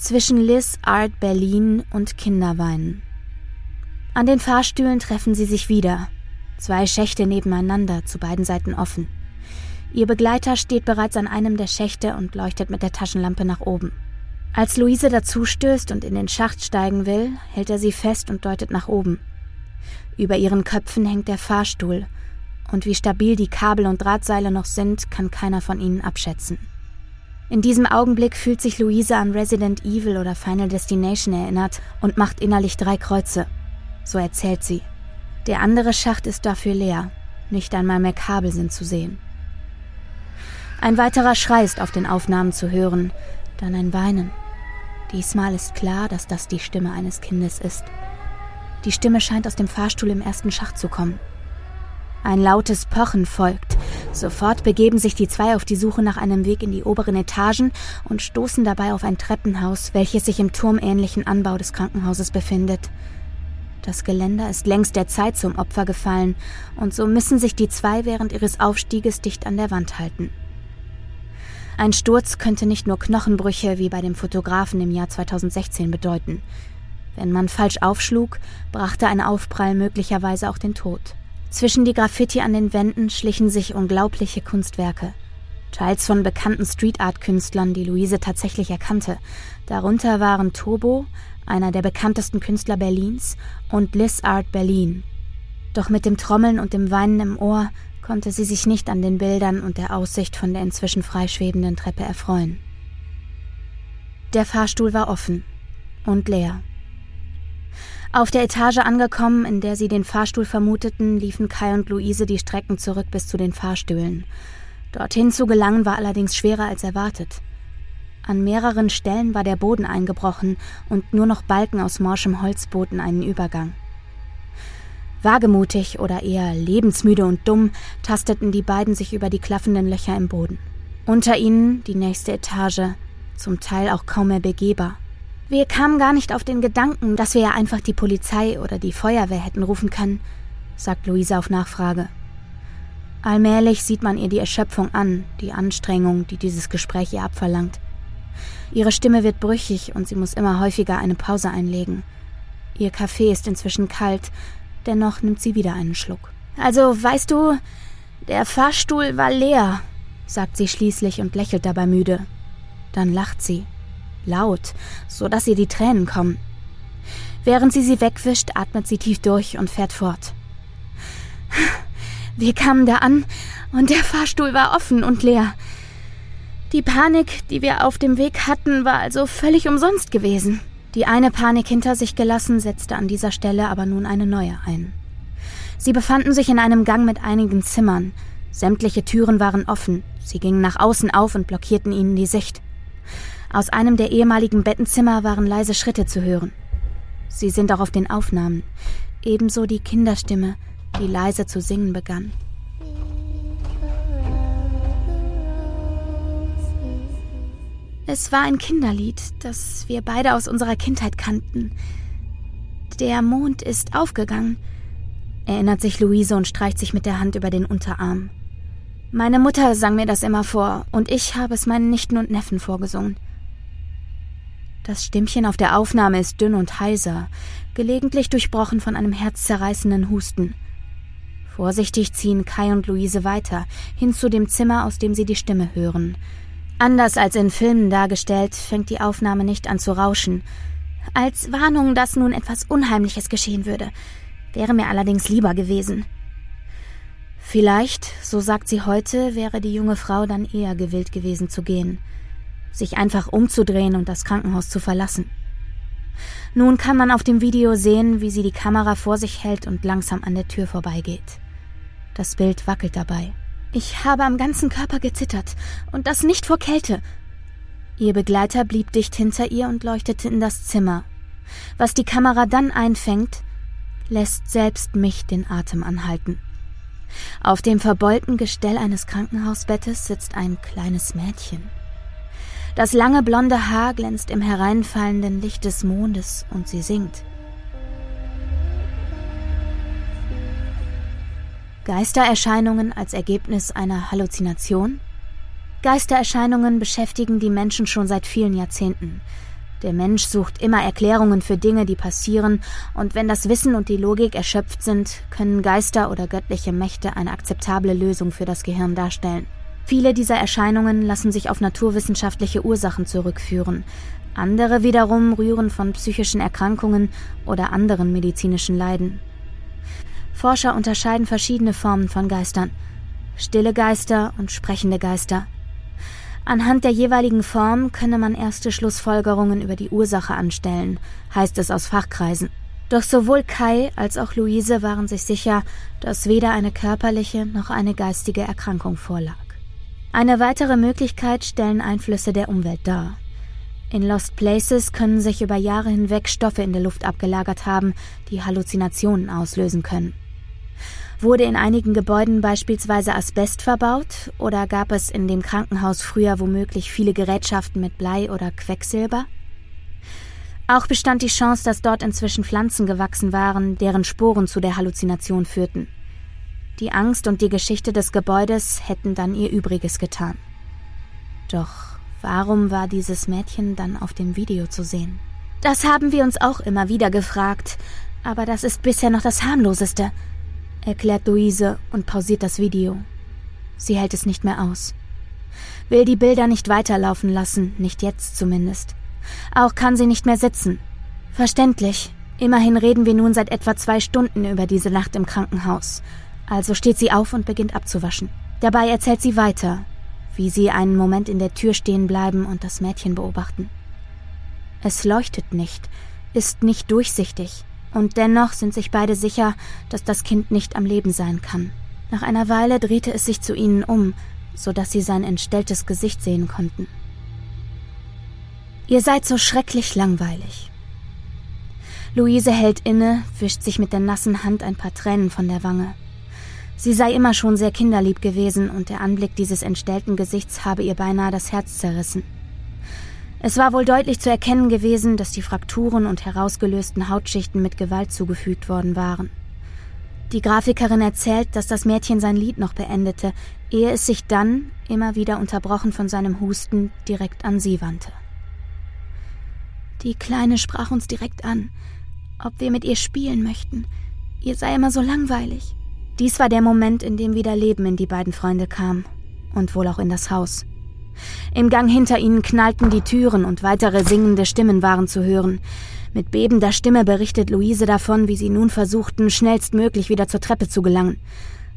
zwischen Liz Art Berlin und Kinderweinen. An den Fahrstühlen treffen sie sich wieder. Zwei Schächte nebeneinander, zu beiden Seiten offen. Ihr Begleiter steht bereits an einem der Schächte und leuchtet mit der Taschenlampe nach oben. Als Luise dazustößt und in den Schacht steigen will, hält er sie fest und deutet nach oben. Über ihren Köpfen hängt der Fahrstuhl, und wie stabil die Kabel und Drahtseile noch sind, kann keiner von ihnen abschätzen. In diesem Augenblick fühlt sich Luisa an Resident Evil oder Final Destination erinnert und macht innerlich drei Kreuze. So erzählt sie. Der andere Schacht ist dafür leer. Nicht einmal mehr Kabel sind zu sehen. Ein weiterer Schrei ist auf den Aufnahmen zu hören, dann ein Weinen. Diesmal ist klar, dass das die Stimme eines Kindes ist. Die Stimme scheint aus dem Fahrstuhl im ersten Schacht zu kommen. Ein lautes Pochen folgt. Sofort begeben sich die zwei auf die Suche nach einem Weg in die oberen Etagen und stoßen dabei auf ein Treppenhaus, welches sich im turmähnlichen Anbau des Krankenhauses befindet. Das Geländer ist längst der Zeit zum Opfer gefallen, und so müssen sich die zwei während ihres Aufstieges dicht an der Wand halten. Ein Sturz könnte nicht nur Knochenbrüche wie bei dem Fotografen im Jahr 2016 bedeuten. Wenn man falsch aufschlug, brachte ein Aufprall möglicherweise auch den Tod. Zwischen die Graffiti an den Wänden schlichen sich unglaubliche Kunstwerke. Teils von bekannten Street Art Künstlern, die Luise tatsächlich erkannte. Darunter waren Turbo, einer der bekanntesten Künstler Berlins, und Liz Art Berlin. Doch mit dem Trommeln und dem Weinen im Ohr konnte sie sich nicht an den Bildern und der Aussicht von der inzwischen freischwebenden Treppe erfreuen. Der Fahrstuhl war offen und leer. Auf der Etage angekommen, in der sie den Fahrstuhl vermuteten, liefen Kai und Luise die Strecken zurück bis zu den Fahrstühlen. Dorthin zu gelangen war allerdings schwerer als erwartet. An mehreren Stellen war der Boden eingebrochen und nur noch Balken aus morschem Holz boten einen Übergang. Wagemutig oder eher lebensmüde und dumm tasteten die beiden sich über die klaffenden Löcher im Boden. Unter ihnen die nächste Etage, zum Teil auch kaum mehr begehbar. Wir kamen gar nicht auf den Gedanken, dass wir ja einfach die Polizei oder die Feuerwehr hätten rufen können, sagt Luisa auf Nachfrage. Allmählich sieht man ihr die Erschöpfung an, die Anstrengung, die dieses Gespräch ihr abverlangt. Ihre Stimme wird brüchig und sie muss immer häufiger eine Pause einlegen. Ihr Kaffee ist inzwischen kalt, dennoch nimmt sie wieder einen Schluck. Also, weißt du, der Fahrstuhl war leer, sagt sie schließlich und lächelt dabei müde. Dann lacht sie. Laut, so dass ihr die Tränen kommen. Während sie sie wegwischt, atmet sie tief durch und fährt fort. Wir kamen da an und der Fahrstuhl war offen und leer. Die Panik, die wir auf dem Weg hatten, war also völlig umsonst gewesen. Die eine Panik hinter sich gelassen, setzte an dieser Stelle aber nun eine neue ein. Sie befanden sich in einem Gang mit einigen Zimmern. Sämtliche Türen waren offen, sie gingen nach außen auf und blockierten ihnen die Sicht. Aus einem der ehemaligen Bettenzimmer waren leise Schritte zu hören. Sie sind auch auf den Aufnahmen. Ebenso die Kinderstimme, die leise zu singen begann. Es war ein Kinderlied, das wir beide aus unserer Kindheit kannten. Der Mond ist aufgegangen, erinnert sich Luise und streicht sich mit der Hand über den Unterarm. Meine Mutter sang mir das immer vor, und ich habe es meinen Nichten und Neffen vorgesungen. Das Stimmchen auf der Aufnahme ist dünn und heiser, gelegentlich durchbrochen von einem herzzerreißenden Husten. Vorsichtig ziehen Kai und Luise weiter, hin zu dem Zimmer, aus dem sie die Stimme hören. Anders als in Filmen dargestellt, fängt die Aufnahme nicht an zu rauschen. Als Warnung, dass nun etwas Unheimliches geschehen würde. Wäre mir allerdings lieber gewesen. Vielleicht, so sagt sie heute, wäre die junge Frau dann eher gewillt gewesen zu gehen sich einfach umzudrehen und das Krankenhaus zu verlassen. Nun kann man auf dem Video sehen, wie sie die Kamera vor sich hält und langsam an der Tür vorbeigeht. Das Bild wackelt dabei. Ich habe am ganzen Körper gezittert, und das nicht vor Kälte. Ihr Begleiter blieb dicht hinter ihr und leuchtete in das Zimmer. Was die Kamera dann einfängt, lässt selbst mich den Atem anhalten. Auf dem verbeulten Gestell eines Krankenhausbettes sitzt ein kleines Mädchen. Das lange blonde Haar glänzt im hereinfallenden Licht des Mondes und sie singt. Geistererscheinungen als Ergebnis einer Halluzination? Geistererscheinungen beschäftigen die Menschen schon seit vielen Jahrzehnten. Der Mensch sucht immer Erklärungen für Dinge, die passieren, und wenn das Wissen und die Logik erschöpft sind, können Geister oder göttliche Mächte eine akzeptable Lösung für das Gehirn darstellen. Viele dieser Erscheinungen lassen sich auf naturwissenschaftliche Ursachen zurückführen. Andere wiederum rühren von psychischen Erkrankungen oder anderen medizinischen Leiden. Forscher unterscheiden verschiedene Formen von Geistern. Stille Geister und sprechende Geister. Anhand der jeweiligen Form könne man erste Schlussfolgerungen über die Ursache anstellen, heißt es aus Fachkreisen. Doch sowohl Kai als auch Luise waren sich sicher, dass weder eine körperliche noch eine geistige Erkrankung vorlag. Eine weitere Möglichkeit stellen Einflüsse der Umwelt dar. In Lost Places können sich über Jahre hinweg Stoffe in der Luft abgelagert haben, die Halluzinationen auslösen können. Wurde in einigen Gebäuden beispielsweise Asbest verbaut oder gab es in dem Krankenhaus früher womöglich viele Gerätschaften mit Blei oder Quecksilber? Auch bestand die Chance, dass dort inzwischen Pflanzen gewachsen waren, deren Sporen zu der Halluzination führten. Die Angst und die Geschichte des Gebäudes hätten dann ihr Übriges getan. Doch warum war dieses Mädchen dann auf dem Video zu sehen? Das haben wir uns auch immer wieder gefragt, aber das ist bisher noch das harmloseste, erklärt Luise und pausiert das Video. Sie hält es nicht mehr aus. Will die Bilder nicht weiterlaufen lassen, nicht jetzt zumindest. Auch kann sie nicht mehr sitzen. Verständlich. Immerhin reden wir nun seit etwa zwei Stunden über diese Nacht im Krankenhaus. Also steht sie auf und beginnt abzuwaschen. Dabei erzählt sie weiter, wie sie einen Moment in der Tür stehen bleiben und das Mädchen beobachten. Es leuchtet nicht, ist nicht durchsichtig, und dennoch sind sich beide sicher, dass das Kind nicht am Leben sein kann. Nach einer Weile drehte es sich zu ihnen um, so dass sie sein entstelltes Gesicht sehen konnten. Ihr seid so schrecklich langweilig. Luise hält inne, wischt sich mit der nassen Hand ein paar Tränen von der Wange. Sie sei immer schon sehr kinderlieb gewesen und der Anblick dieses entstellten Gesichts habe ihr beinahe das Herz zerrissen. Es war wohl deutlich zu erkennen gewesen, dass die Frakturen und herausgelösten Hautschichten mit Gewalt zugefügt worden waren. Die Grafikerin erzählt, dass das Mädchen sein Lied noch beendete, ehe es sich dann, immer wieder unterbrochen von seinem Husten, direkt an sie wandte. Die Kleine sprach uns direkt an, ob wir mit ihr spielen möchten. Ihr sei immer so langweilig. Dies war der Moment, in dem wieder Leben in die beiden Freunde kam und wohl auch in das Haus. Im Gang hinter ihnen knallten die Türen und weitere singende Stimmen waren zu hören. Mit bebender Stimme berichtet Luise davon, wie sie nun versuchten, schnellstmöglich wieder zur Treppe zu gelangen.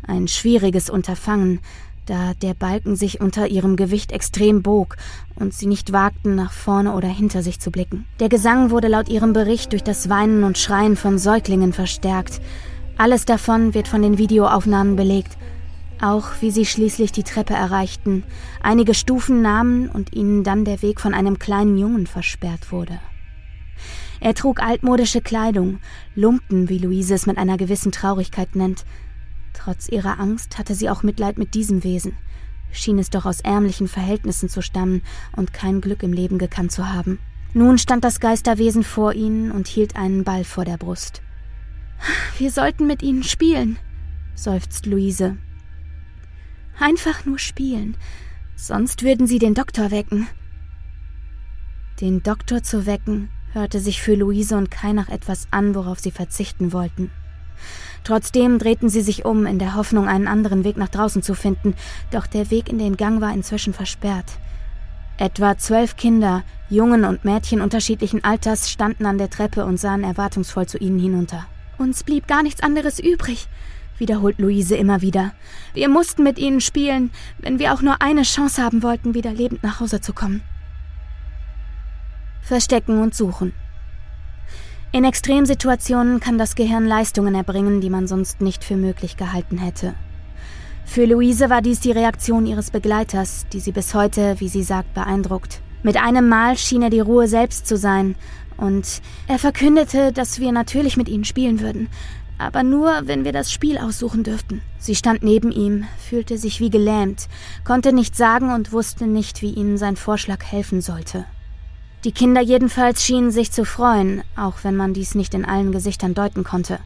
Ein schwieriges Unterfangen, da der Balken sich unter ihrem Gewicht extrem bog und sie nicht wagten, nach vorne oder hinter sich zu blicken. Der Gesang wurde laut ihrem Bericht durch das Weinen und Schreien von Säuglingen verstärkt. Alles davon wird von den Videoaufnahmen belegt. Auch wie sie schließlich die Treppe erreichten, einige Stufen nahmen und ihnen dann der Weg von einem kleinen Jungen versperrt wurde. Er trug altmodische Kleidung, Lumpen, wie Luise es mit einer gewissen Traurigkeit nennt, Trotz ihrer Angst hatte sie auch Mitleid mit diesem Wesen, schien es doch aus ärmlichen Verhältnissen zu stammen und kein Glück im Leben gekannt zu haben. Nun stand das Geisterwesen vor ihnen und hielt einen Ball vor der Brust. Wir sollten mit ihnen spielen, seufzt Luise. Einfach nur spielen, sonst würden sie den Doktor wecken. Den Doktor zu wecken, hörte sich für Luise und Kai nach etwas an, worauf sie verzichten wollten. Trotzdem drehten sie sich um, in der Hoffnung, einen anderen Weg nach draußen zu finden, doch der Weg in den Gang war inzwischen versperrt. Etwa zwölf Kinder, Jungen und Mädchen unterschiedlichen Alters, standen an der Treppe und sahen erwartungsvoll zu ihnen hinunter. Uns blieb gar nichts anderes übrig, wiederholt Luise immer wieder. Wir mussten mit ihnen spielen, wenn wir auch nur eine Chance haben wollten, wieder lebend nach Hause zu kommen. Verstecken und suchen. In Extremsituationen kann das Gehirn Leistungen erbringen, die man sonst nicht für möglich gehalten hätte. Für Luise war dies die Reaktion ihres Begleiters, die sie bis heute, wie sie sagt, beeindruckt. Mit einem Mal schien er die Ruhe selbst zu sein, und er verkündete, dass wir natürlich mit ihnen spielen würden, aber nur, wenn wir das Spiel aussuchen dürften. Sie stand neben ihm, fühlte sich wie gelähmt, konnte nichts sagen und wusste nicht, wie ihnen sein Vorschlag helfen sollte. Die Kinder jedenfalls schienen sich zu freuen, auch wenn man dies nicht in allen Gesichtern deuten konnte.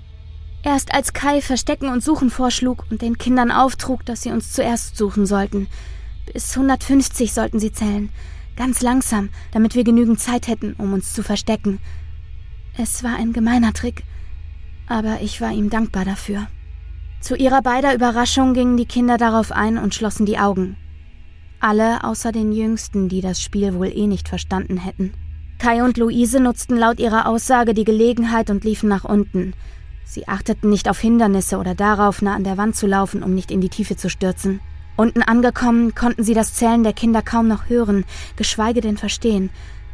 Erst als Kai Verstecken und Suchen vorschlug und den Kindern auftrug, dass sie uns zuerst suchen sollten. Bis 150 sollten sie zählen. Ganz langsam, damit wir genügend Zeit hätten, um uns zu verstecken. Es war ein gemeiner Trick, aber ich war ihm dankbar dafür. Zu ihrer beider Überraschung gingen die Kinder darauf ein und schlossen die Augen. Alle außer den Jüngsten, die das Spiel wohl eh nicht verstanden hätten. Kai und Luise nutzten laut ihrer Aussage die Gelegenheit und liefen nach unten. Sie achteten nicht auf Hindernisse oder darauf, nah an der Wand zu laufen, um nicht in die Tiefe zu stürzen. Unten angekommen, konnten sie das Zählen der Kinder kaum noch hören, geschweige denn verstehen.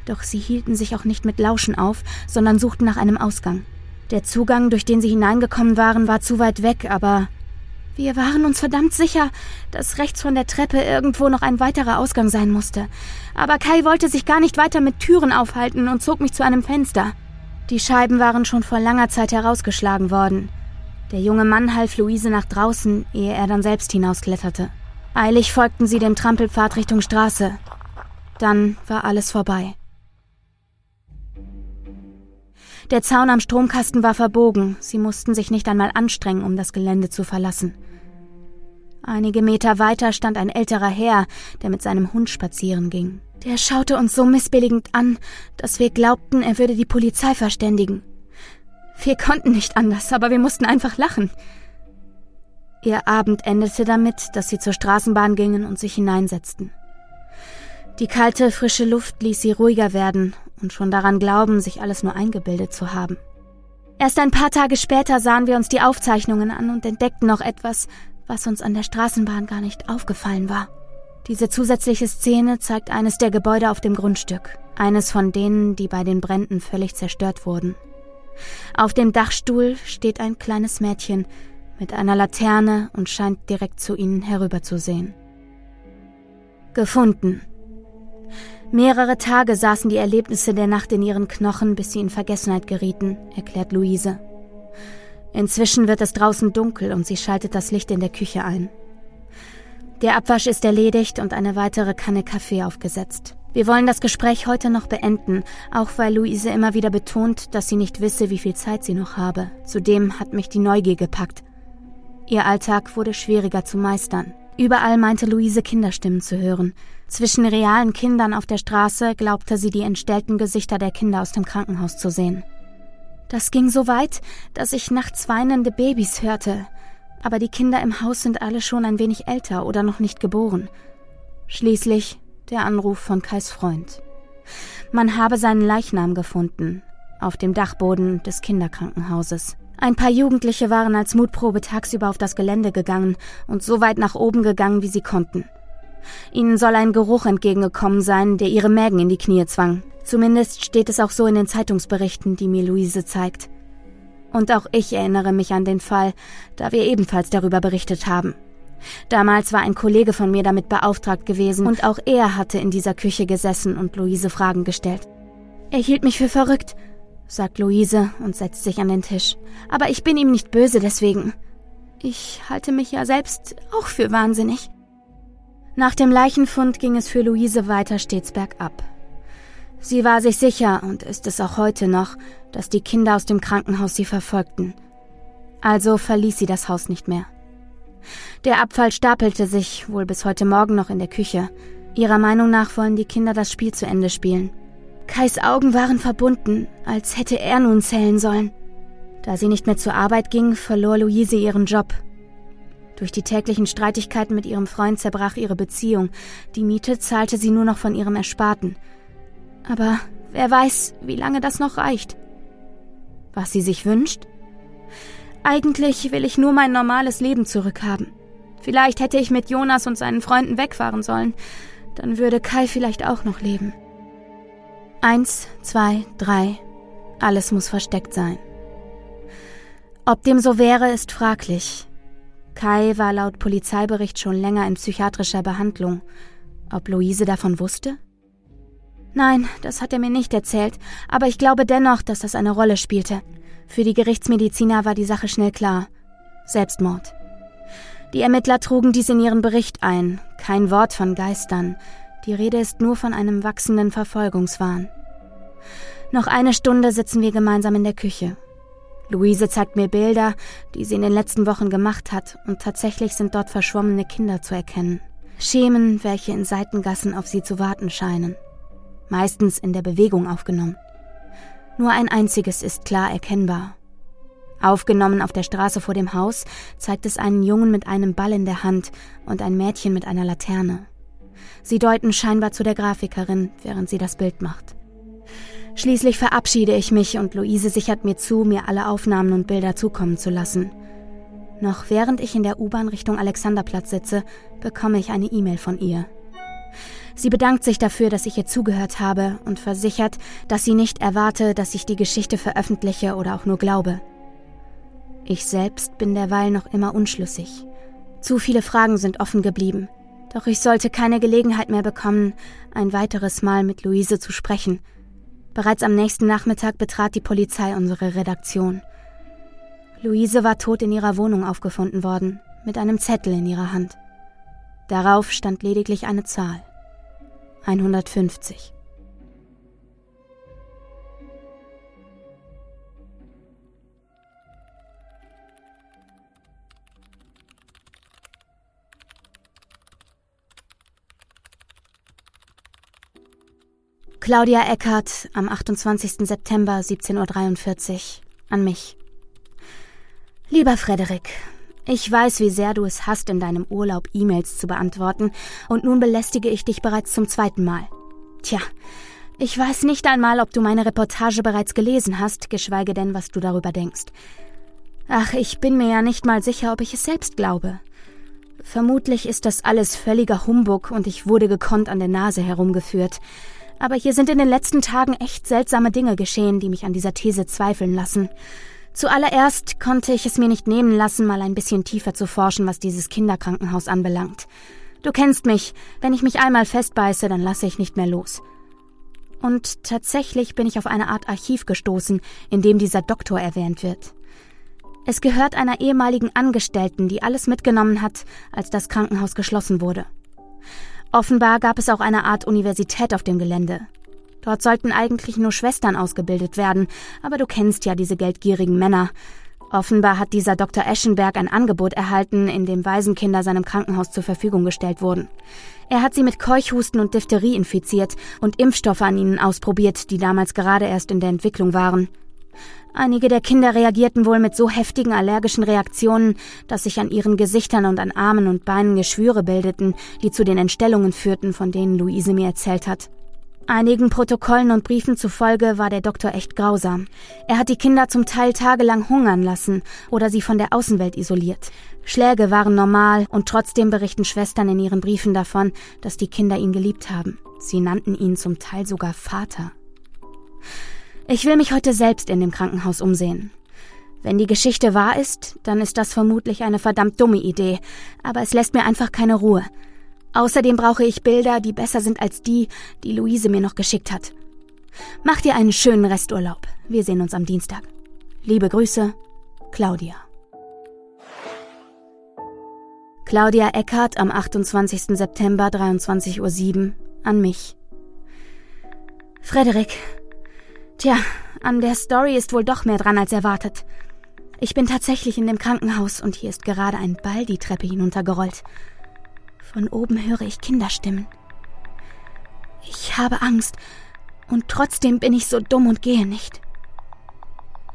Doch sie hielten sich auch nicht mit Lauschen auf, sondern suchten nach einem Ausgang. Der Zugang, durch den sie hineingekommen waren, war zu weit weg, aber wir waren uns verdammt sicher, dass rechts von der Treppe irgendwo noch ein weiterer Ausgang sein musste. Aber Kai wollte sich gar nicht weiter mit Türen aufhalten und zog mich zu einem Fenster. Die Scheiben waren schon vor langer Zeit herausgeschlagen worden. Der junge Mann half Luise nach draußen, ehe er dann selbst hinauskletterte. Eilig folgten sie dem Trampelpfad Richtung Straße. Dann war alles vorbei. Der Zaun am Stromkasten war verbogen, sie mussten sich nicht einmal anstrengen, um das Gelände zu verlassen. Einige Meter weiter stand ein älterer Herr, der mit seinem Hund spazieren ging. Der schaute uns so missbilligend an, dass wir glaubten, er würde die Polizei verständigen. Wir konnten nicht anders, aber wir mussten einfach lachen. Ihr Abend endete damit, dass sie zur Straßenbahn gingen und sich hineinsetzten. Die kalte, frische Luft ließ sie ruhiger werden und schon daran glauben, sich alles nur eingebildet zu haben. Erst ein paar Tage später sahen wir uns die Aufzeichnungen an und entdeckten noch etwas, was uns an der Straßenbahn gar nicht aufgefallen war. Diese zusätzliche Szene zeigt eines der Gebäude auf dem Grundstück, eines von denen, die bei den Bränden völlig zerstört wurden. Auf dem Dachstuhl steht ein kleines Mädchen mit einer Laterne und scheint direkt zu ihnen herüberzusehen. Gefunden. Mehrere Tage saßen die Erlebnisse der Nacht in ihren Knochen, bis sie in Vergessenheit gerieten, erklärt Luise. Inzwischen wird es draußen dunkel und sie schaltet das Licht in der Küche ein. Der Abwasch ist erledigt und eine weitere Kanne Kaffee aufgesetzt. Wir wollen das Gespräch heute noch beenden, auch weil Luise immer wieder betont, dass sie nicht wisse, wie viel Zeit sie noch habe. Zudem hat mich die Neugier gepackt. Ihr Alltag wurde schwieriger zu meistern. Überall meinte Luise Kinderstimmen zu hören. Zwischen realen Kindern auf der Straße glaubte sie die entstellten Gesichter der Kinder aus dem Krankenhaus zu sehen. Das ging so weit, dass ich nachts weinende Babys hörte. Aber die Kinder im Haus sind alle schon ein wenig älter oder noch nicht geboren. Schließlich der Anruf von Kais Freund. Man habe seinen Leichnam gefunden, auf dem Dachboden des Kinderkrankenhauses. Ein paar Jugendliche waren als Mutprobe tagsüber auf das Gelände gegangen und so weit nach oben gegangen, wie sie konnten. Ihnen soll ein Geruch entgegengekommen sein, der ihre Mägen in die Knie zwang. Zumindest steht es auch so in den Zeitungsberichten, die mir Luise zeigt. Und auch ich erinnere mich an den Fall, da wir ebenfalls darüber berichtet haben. Damals war ein Kollege von mir damit beauftragt gewesen und auch er hatte in dieser Küche gesessen und Luise Fragen gestellt. Er hielt mich für verrückt, sagt Luise und setzt sich an den Tisch. Aber ich bin ihm nicht böse deswegen. Ich halte mich ja selbst auch für wahnsinnig. Nach dem Leichenfund ging es für Luise weiter stets bergab. Sie war sich sicher und ist es auch heute noch, dass die Kinder aus dem Krankenhaus sie verfolgten. Also verließ sie das Haus nicht mehr. Der Abfall stapelte sich wohl bis heute Morgen noch in der Küche. Ihrer Meinung nach wollen die Kinder das Spiel zu Ende spielen. Kais Augen waren verbunden, als hätte er nun zählen sollen. Da sie nicht mehr zur Arbeit ging, verlor Luise ihren Job. Durch die täglichen Streitigkeiten mit ihrem Freund zerbrach ihre Beziehung. Die Miete zahlte sie nur noch von ihrem Ersparten. Aber wer weiß, wie lange das noch reicht. Was sie sich wünscht? Eigentlich will ich nur mein normales Leben zurückhaben. Vielleicht hätte ich mit Jonas und seinen Freunden wegfahren sollen. Dann würde Kai vielleicht auch noch leben. Eins, zwei, drei. Alles muss versteckt sein. Ob dem so wäre, ist fraglich. Kai war laut Polizeibericht schon länger in psychiatrischer Behandlung. Ob Luise davon wusste? Nein, das hat er mir nicht erzählt, aber ich glaube dennoch, dass das eine Rolle spielte. Für die Gerichtsmediziner war die Sache schnell klar. Selbstmord. Die Ermittler trugen dies in ihren Bericht ein. Kein Wort von Geistern, die Rede ist nur von einem wachsenden Verfolgungswahn. Noch eine Stunde sitzen wir gemeinsam in der Küche. Luise zeigt mir Bilder, die sie in den letzten Wochen gemacht hat, und tatsächlich sind dort verschwommene Kinder zu erkennen. Schemen, welche in Seitengassen auf sie zu warten scheinen. Meistens in der Bewegung aufgenommen. Nur ein einziges ist klar erkennbar. Aufgenommen auf der Straße vor dem Haus zeigt es einen Jungen mit einem Ball in der Hand und ein Mädchen mit einer Laterne. Sie deuten scheinbar zu der Grafikerin, während sie das Bild macht. Schließlich verabschiede ich mich und Luise sichert mir zu, mir alle Aufnahmen und Bilder zukommen zu lassen. Noch während ich in der U-Bahn Richtung Alexanderplatz sitze, bekomme ich eine E-Mail von ihr. Sie bedankt sich dafür, dass ich ihr zugehört habe und versichert, dass sie nicht erwarte, dass ich die Geschichte veröffentliche oder auch nur glaube. Ich selbst bin derweil noch immer unschlüssig. Zu viele Fragen sind offen geblieben. Doch ich sollte keine Gelegenheit mehr bekommen, ein weiteres Mal mit Luise zu sprechen. Bereits am nächsten Nachmittag betrat die Polizei unsere Redaktion. Luise war tot in ihrer Wohnung aufgefunden worden, mit einem Zettel in ihrer Hand. Darauf stand lediglich eine Zahl. 150. Claudia Eckert am 28. September 17.43 Uhr an mich. Lieber Frederik, ich weiß, wie sehr du es hast, in deinem Urlaub E-Mails zu beantworten, und nun belästige ich dich bereits zum zweiten Mal. Tja, ich weiß nicht einmal, ob du meine Reportage bereits gelesen hast, geschweige denn, was du darüber denkst. Ach, ich bin mir ja nicht mal sicher, ob ich es selbst glaube. Vermutlich ist das alles völliger Humbug und ich wurde gekonnt an der Nase herumgeführt. Aber hier sind in den letzten Tagen echt seltsame Dinge geschehen, die mich an dieser These zweifeln lassen. Zuallererst konnte ich es mir nicht nehmen lassen, mal ein bisschen tiefer zu forschen, was dieses Kinderkrankenhaus anbelangt. Du kennst mich, wenn ich mich einmal festbeiße, dann lasse ich nicht mehr los. Und tatsächlich bin ich auf eine Art Archiv gestoßen, in dem dieser Doktor erwähnt wird. Es gehört einer ehemaligen Angestellten, die alles mitgenommen hat, als das Krankenhaus geschlossen wurde. Offenbar gab es auch eine Art Universität auf dem Gelände. Dort sollten eigentlich nur Schwestern ausgebildet werden, aber du kennst ja diese geldgierigen Männer. Offenbar hat dieser Dr. Eschenberg ein Angebot erhalten, in dem Waisenkinder seinem Krankenhaus zur Verfügung gestellt wurden. Er hat sie mit Keuchhusten und Diphtherie infiziert und Impfstoffe an ihnen ausprobiert, die damals gerade erst in der Entwicklung waren. Einige der Kinder reagierten wohl mit so heftigen allergischen Reaktionen, dass sich an ihren Gesichtern und an Armen und Beinen Geschwüre bildeten, die zu den Entstellungen führten, von denen Luise mir erzählt hat. Einigen Protokollen und Briefen zufolge war der Doktor echt grausam. Er hat die Kinder zum Teil tagelang hungern lassen oder sie von der Außenwelt isoliert. Schläge waren normal und trotzdem berichten Schwestern in ihren Briefen davon, dass die Kinder ihn geliebt haben. Sie nannten ihn zum Teil sogar Vater. Ich will mich heute selbst in dem Krankenhaus umsehen. Wenn die Geschichte wahr ist, dann ist das vermutlich eine verdammt dumme Idee, aber es lässt mir einfach keine Ruhe. Außerdem brauche ich Bilder, die besser sind als die, die Luise mir noch geschickt hat. Mach dir einen schönen Resturlaub. Wir sehen uns am Dienstag. Liebe Grüße, Claudia. Claudia Eckhardt am 28. September 23.07 Uhr an mich. Frederik. Tja, an der Story ist wohl doch mehr dran als erwartet. Ich bin tatsächlich in dem Krankenhaus und hier ist gerade ein Ball die Treppe hinuntergerollt. Von oben höre ich Kinderstimmen. Ich habe Angst und trotzdem bin ich so dumm und gehe nicht.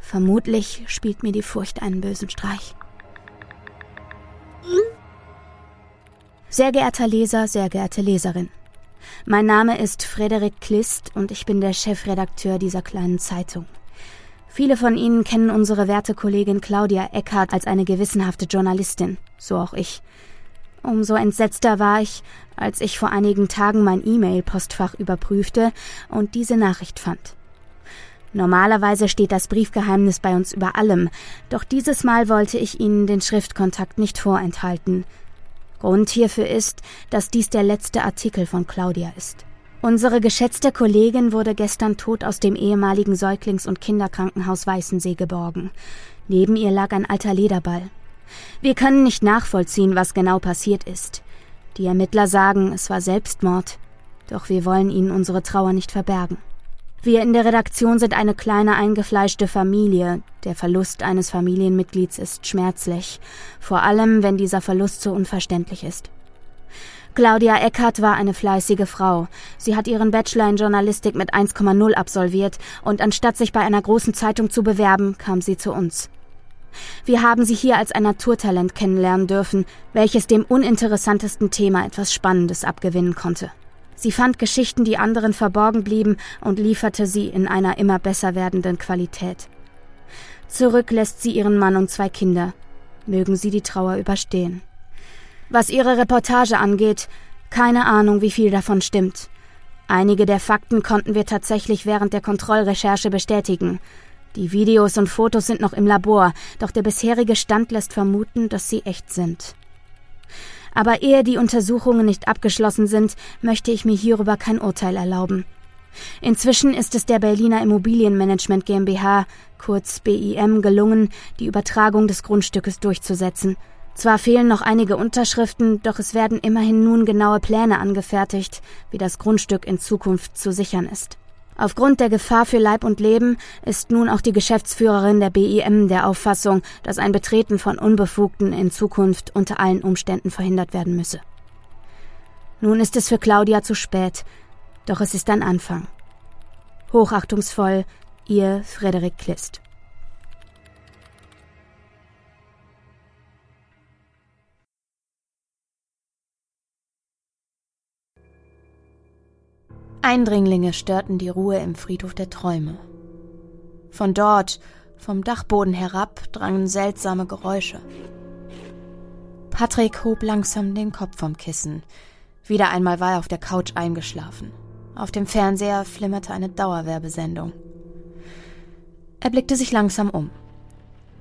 Vermutlich spielt mir die Furcht einen bösen Streich. Sehr geehrter Leser, sehr geehrte Leserin. Mein Name ist Frederik Klist und ich bin der Chefredakteur dieser kleinen Zeitung. Viele von Ihnen kennen unsere werte Kollegin Claudia Eckhardt als eine gewissenhafte Journalistin, so auch ich. Umso entsetzter war ich, als ich vor einigen Tagen mein E-Mail-Postfach überprüfte und diese Nachricht fand. Normalerweise steht das Briefgeheimnis bei uns über allem, doch dieses Mal wollte ich Ihnen den Schriftkontakt nicht vorenthalten. Grund hierfür ist, dass dies der letzte Artikel von Claudia ist. Unsere geschätzte Kollegin wurde gestern tot aus dem ehemaligen Säuglings- und Kinderkrankenhaus Weißensee geborgen. Neben ihr lag ein alter Lederball. Wir können nicht nachvollziehen, was genau passiert ist. Die Ermittler sagen, es war Selbstmord, doch wir wollen ihnen unsere Trauer nicht verbergen. Wir in der Redaktion sind eine kleine eingefleischte Familie. Der Verlust eines Familienmitglieds ist schmerzlich, vor allem wenn dieser Verlust so unverständlich ist. Claudia Eckert war eine fleißige Frau. Sie hat ihren Bachelor in Journalistik mit 1,0 absolviert und anstatt sich bei einer großen Zeitung zu bewerben, kam sie zu uns. Wir haben sie hier als ein Naturtalent kennenlernen dürfen, welches dem uninteressantesten Thema etwas Spannendes abgewinnen konnte. Sie fand Geschichten, die anderen verborgen blieben, und lieferte sie in einer immer besser werdenden Qualität. Zurück lässt sie ihren Mann und zwei Kinder. Mögen sie die Trauer überstehen. Was ihre Reportage angeht, keine Ahnung, wie viel davon stimmt. Einige der Fakten konnten wir tatsächlich während der Kontrollrecherche bestätigen. Die Videos und Fotos sind noch im Labor, doch der bisherige Stand lässt vermuten, dass sie echt sind. Aber ehe die Untersuchungen nicht abgeschlossen sind, möchte ich mir hierüber kein Urteil erlauben. Inzwischen ist es der Berliner Immobilienmanagement GmbH, kurz BIM, gelungen, die Übertragung des Grundstückes durchzusetzen. Zwar fehlen noch einige Unterschriften, doch es werden immerhin nun genaue Pläne angefertigt, wie das Grundstück in Zukunft zu sichern ist. Aufgrund der Gefahr für Leib und Leben ist nun auch die Geschäftsführerin der BIM der Auffassung, dass ein Betreten von Unbefugten in Zukunft unter allen Umständen verhindert werden müsse. Nun ist es für Claudia zu spät, doch es ist ein Anfang. Hochachtungsvoll, ihr Frederik Klist. Eindringlinge störten die Ruhe im Friedhof der Träume. Von dort, vom Dachboden herab, drangen seltsame Geräusche. Patrick hob langsam den Kopf vom Kissen. Wieder einmal war er auf der Couch eingeschlafen. Auf dem Fernseher flimmerte eine Dauerwerbesendung. Er blickte sich langsam um.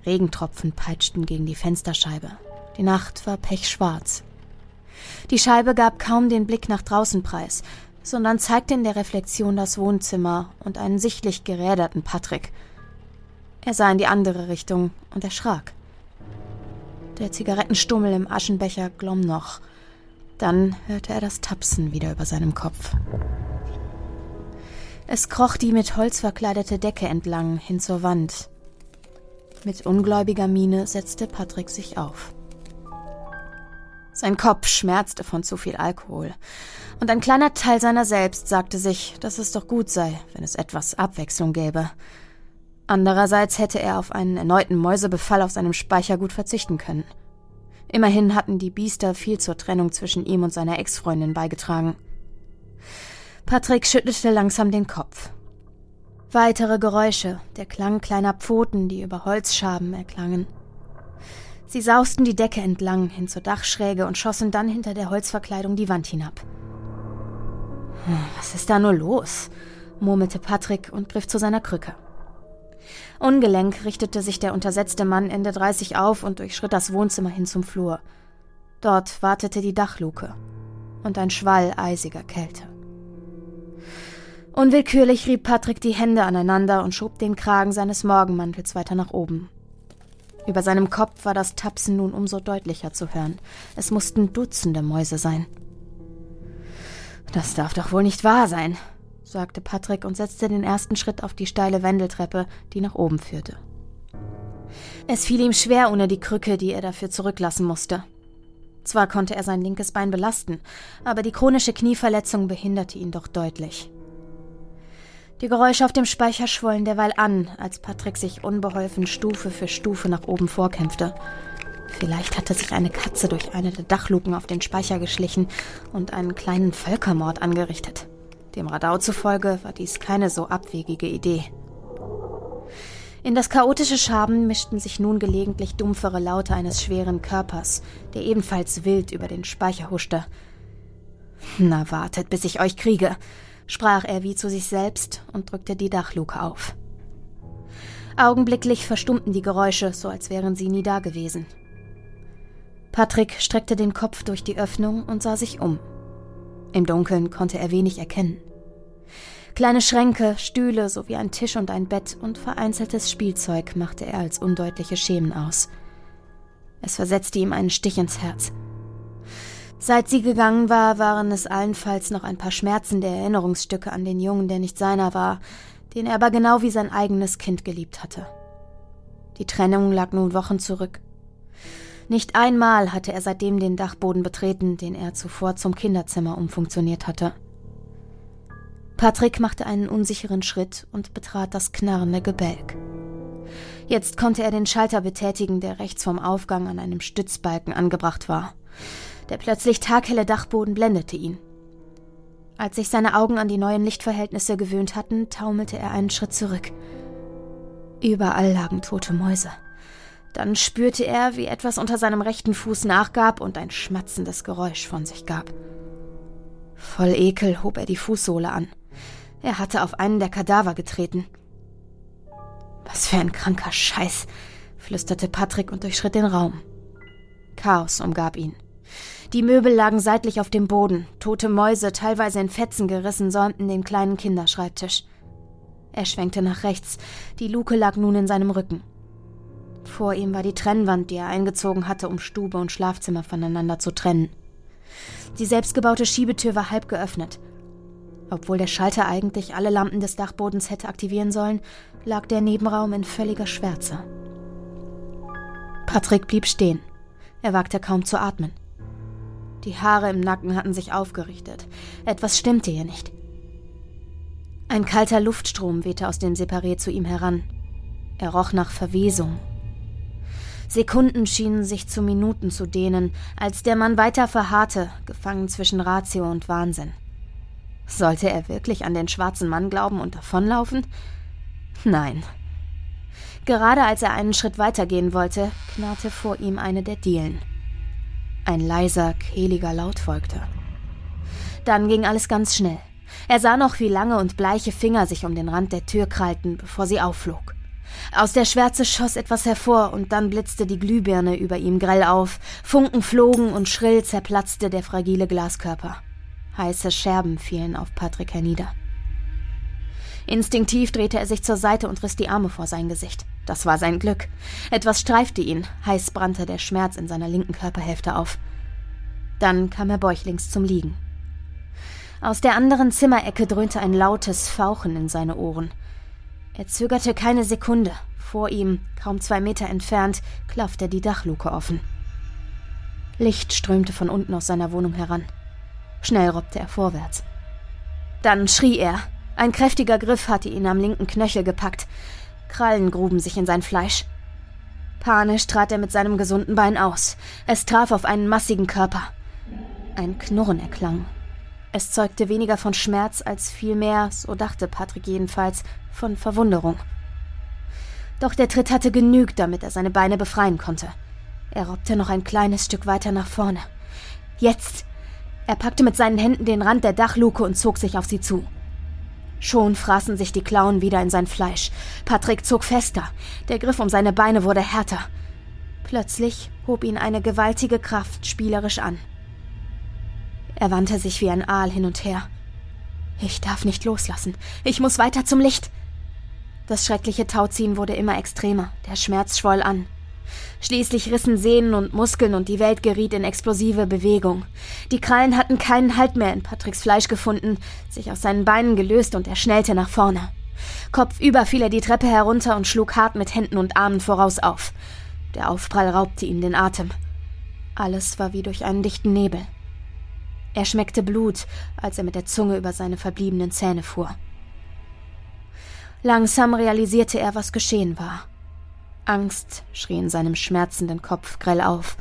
Regentropfen peitschten gegen die Fensterscheibe. Die Nacht war pechschwarz. Die Scheibe gab kaum den Blick nach draußen preis, sondern zeigte in der Reflexion das Wohnzimmer und einen sichtlich geräderten Patrick. Er sah in die andere Richtung und erschrak. Der Zigarettenstummel im Aschenbecher glomm noch. Dann hörte er das Tapsen wieder über seinem Kopf. Es kroch die mit Holz verkleidete Decke entlang hin zur Wand. Mit ungläubiger Miene setzte Patrick sich auf. Sein Kopf schmerzte von zu viel Alkohol, und ein kleiner Teil seiner selbst sagte sich, dass es doch gut sei, wenn es etwas Abwechslung gäbe. Andererseits hätte er auf einen erneuten Mäusebefall auf seinem Speichergut verzichten können. Immerhin hatten die Biester viel zur Trennung zwischen ihm und seiner Ex-Freundin beigetragen. Patrick schüttelte langsam den Kopf. Weitere Geräusche, der Klang kleiner Pfoten, die über Holzschaben erklangen. Sie sausten die Decke entlang hin zur Dachschräge und schossen dann hinter der Holzverkleidung die Wand hinab. Was ist da nur los? murmelte Patrick und griff zu seiner Krücke. Ungelenk richtete sich der untersetzte Mann Ende 30 auf und durchschritt das Wohnzimmer hin zum Flur. Dort wartete die Dachluke und ein Schwall eisiger Kälte. Unwillkürlich rieb Patrick die Hände aneinander und schob den Kragen seines Morgenmantels weiter nach oben. Über seinem Kopf war das Tapsen nun umso deutlicher zu hören. Es mussten Dutzende Mäuse sein. Das darf doch wohl nicht wahr sein, sagte Patrick und setzte den ersten Schritt auf die steile Wendeltreppe, die nach oben führte. Es fiel ihm schwer ohne die Krücke, die er dafür zurücklassen musste. Zwar konnte er sein linkes Bein belasten, aber die chronische Knieverletzung behinderte ihn doch deutlich. Die Geräusche auf dem Speicher schwollen derweil an, als Patrick sich unbeholfen Stufe für Stufe nach oben vorkämpfte. Vielleicht hatte sich eine Katze durch eine der Dachluken auf den Speicher geschlichen und einen kleinen Völkermord angerichtet. Dem Radau zufolge war dies keine so abwegige Idee. In das chaotische Schaben mischten sich nun gelegentlich dumpfere Laute eines schweren Körpers, der ebenfalls wild über den Speicher huschte. Na, wartet, bis ich euch kriege sprach er wie zu sich selbst und drückte die Dachluke auf. Augenblicklich verstummten die Geräusche, so als wären sie nie dagewesen. Patrick streckte den Kopf durch die Öffnung und sah sich um. Im Dunkeln konnte er wenig erkennen. Kleine Schränke, Stühle sowie ein Tisch und ein Bett und vereinzeltes Spielzeug machte er als undeutliche Schemen aus. Es versetzte ihm einen Stich ins Herz. Seit sie gegangen war, waren es allenfalls noch ein paar schmerzende Erinnerungsstücke an den Jungen, der nicht seiner war, den er aber genau wie sein eigenes Kind geliebt hatte. Die Trennung lag nun Wochen zurück. Nicht einmal hatte er seitdem den Dachboden betreten, den er zuvor zum Kinderzimmer umfunktioniert hatte. Patrick machte einen unsicheren Schritt und betrat das knarrende Gebälk. Jetzt konnte er den Schalter betätigen, der rechts vom Aufgang an einem Stützbalken angebracht war. Der plötzlich taghelle Dachboden blendete ihn. Als sich seine Augen an die neuen Lichtverhältnisse gewöhnt hatten, taumelte er einen Schritt zurück. Überall lagen tote Mäuse. Dann spürte er, wie etwas unter seinem rechten Fuß nachgab und ein schmatzendes Geräusch von sich gab. Voll Ekel hob er die Fußsohle an. Er hatte auf einen der Kadaver getreten. Was für ein kranker Scheiß, flüsterte Patrick und durchschritt den Raum. Chaos umgab ihn. Die Möbel lagen seitlich auf dem Boden, tote Mäuse, teilweise in Fetzen gerissen, säumten den kleinen Kinderschreibtisch. Er schwenkte nach rechts, die Luke lag nun in seinem Rücken. Vor ihm war die Trennwand, die er eingezogen hatte, um Stube und Schlafzimmer voneinander zu trennen. Die selbstgebaute Schiebetür war halb geöffnet. Obwohl der Schalter eigentlich alle Lampen des Dachbodens hätte aktivieren sollen, lag der Nebenraum in völliger Schwärze. Patrick blieb stehen. Er wagte kaum zu atmen. Die Haare im Nacken hatten sich aufgerichtet. Etwas stimmte hier nicht. Ein kalter Luftstrom wehte aus dem Separé zu ihm heran. Er roch nach Verwesung. Sekunden schienen sich zu Minuten zu dehnen, als der Mann weiter verharrte, gefangen zwischen Ratio und Wahnsinn. Sollte er wirklich an den schwarzen Mann glauben und davonlaufen? Nein. Gerade als er einen Schritt weitergehen wollte, knarrte vor ihm eine der Dielen. Ein leiser, kehliger Laut folgte. Dann ging alles ganz schnell. Er sah noch, wie lange und bleiche Finger sich um den Rand der Tür krallten, bevor sie aufflog. Aus der Schwärze schoss etwas hervor, und dann blitzte die Glühbirne über ihm grell auf, Funken flogen und schrill zerplatzte der fragile Glaskörper. Heiße Scherben fielen auf Patrick hernieder. Instinktiv drehte er sich zur Seite und riss die Arme vor sein Gesicht. Das war sein Glück. Etwas streifte ihn, heiß brannte der Schmerz in seiner linken Körperhälfte auf. Dann kam er bäuchlings zum Liegen. Aus der anderen Zimmerecke dröhnte ein lautes Fauchen in seine Ohren. Er zögerte keine Sekunde, Vor ihm, kaum zwei Meter entfernt, klaffte die Dachluke offen. Licht strömte von unten aus seiner Wohnung heran. Schnell robbte er vorwärts. Dann schrie er. Ein kräftiger Griff hatte ihn am linken Knöchel gepackt. Krallen gruben sich in sein Fleisch. Panisch trat er mit seinem gesunden Bein aus. Es traf auf einen massigen Körper. Ein Knurren erklang. Es zeugte weniger von Schmerz als vielmehr, so dachte Patrick jedenfalls, von Verwunderung. Doch der Tritt hatte genügt, damit er seine Beine befreien konnte. Er robbte noch ein kleines Stück weiter nach vorne. Jetzt! Er packte mit seinen Händen den Rand der Dachluke und zog sich auf sie zu. Schon fraßen sich die Klauen wieder in sein Fleisch. Patrick zog fester. Der Griff um seine Beine wurde härter. Plötzlich hob ihn eine gewaltige Kraft spielerisch an. Er wandte sich wie ein Aal hin und her. Ich darf nicht loslassen. Ich muss weiter zum Licht. Das schreckliche Tauziehen wurde immer extremer. Der Schmerz schwoll an. Schließlich rissen Sehnen und Muskeln und die Welt geriet in explosive Bewegung. Die Krallen hatten keinen Halt mehr in Patricks Fleisch gefunden, sich aus seinen Beinen gelöst und er schnellte nach vorne. Kopfüber fiel er die Treppe herunter und schlug hart mit Händen und Armen voraus auf. Der Aufprall raubte ihm den Atem. Alles war wie durch einen dichten Nebel. Er schmeckte Blut, als er mit der Zunge über seine verbliebenen Zähne fuhr. Langsam realisierte er, was geschehen war. Angst schrie in seinem schmerzenden Kopf grell auf.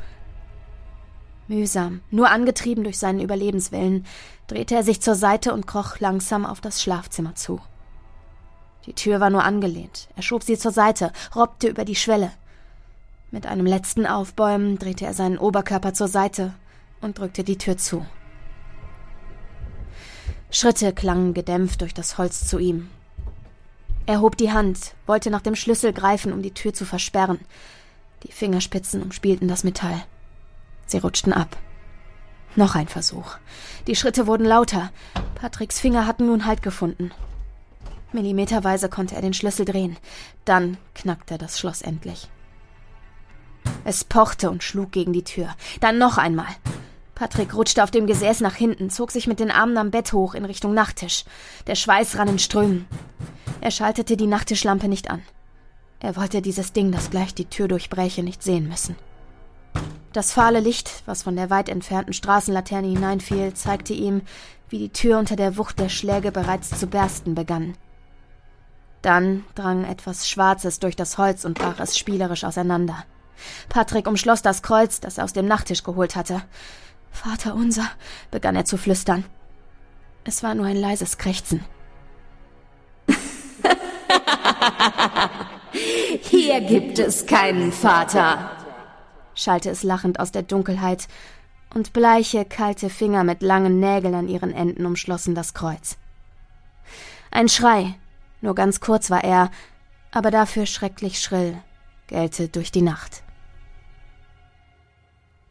Mühsam, nur angetrieben durch seinen Überlebenswillen, drehte er sich zur Seite und kroch langsam auf das Schlafzimmer zu. Die Tür war nur angelehnt. Er schob sie zur Seite, robbte über die Schwelle. Mit einem letzten Aufbäumen drehte er seinen Oberkörper zur Seite und drückte die Tür zu. Schritte klangen gedämpft durch das Holz zu ihm. Er hob die Hand, wollte nach dem Schlüssel greifen, um die Tür zu versperren. Die Fingerspitzen umspielten das Metall. Sie rutschten ab. Noch ein Versuch. Die Schritte wurden lauter. Patricks Finger hatten nun Halt gefunden. Millimeterweise konnte er den Schlüssel drehen. Dann knackte das Schloss endlich. Es pochte und schlug gegen die Tür. Dann noch einmal. Patrick rutschte auf dem Gesäß nach hinten, zog sich mit den Armen am Bett hoch in Richtung Nachttisch. Der Schweiß rann in Strömen. Er schaltete die Nachttischlampe nicht an. Er wollte dieses Ding, das gleich die Tür durchbräche, nicht sehen müssen. Das fahle Licht, was von der weit entfernten Straßenlaterne hineinfiel, zeigte ihm, wie die Tür unter der Wucht der Schläge bereits zu bersten begann. Dann drang etwas Schwarzes durch das Holz und brach es spielerisch auseinander. Patrick umschloss das Kreuz, das er aus dem Nachttisch geholt hatte. Vater unser, begann er zu flüstern. Es war nur ein leises Krächzen. Hier gibt es keinen Vater, schallte es lachend aus der Dunkelheit, und bleiche, kalte Finger mit langen Nägeln an ihren Enden umschlossen das Kreuz. Ein Schrei, nur ganz kurz war er, aber dafür schrecklich schrill, gellte durch die Nacht.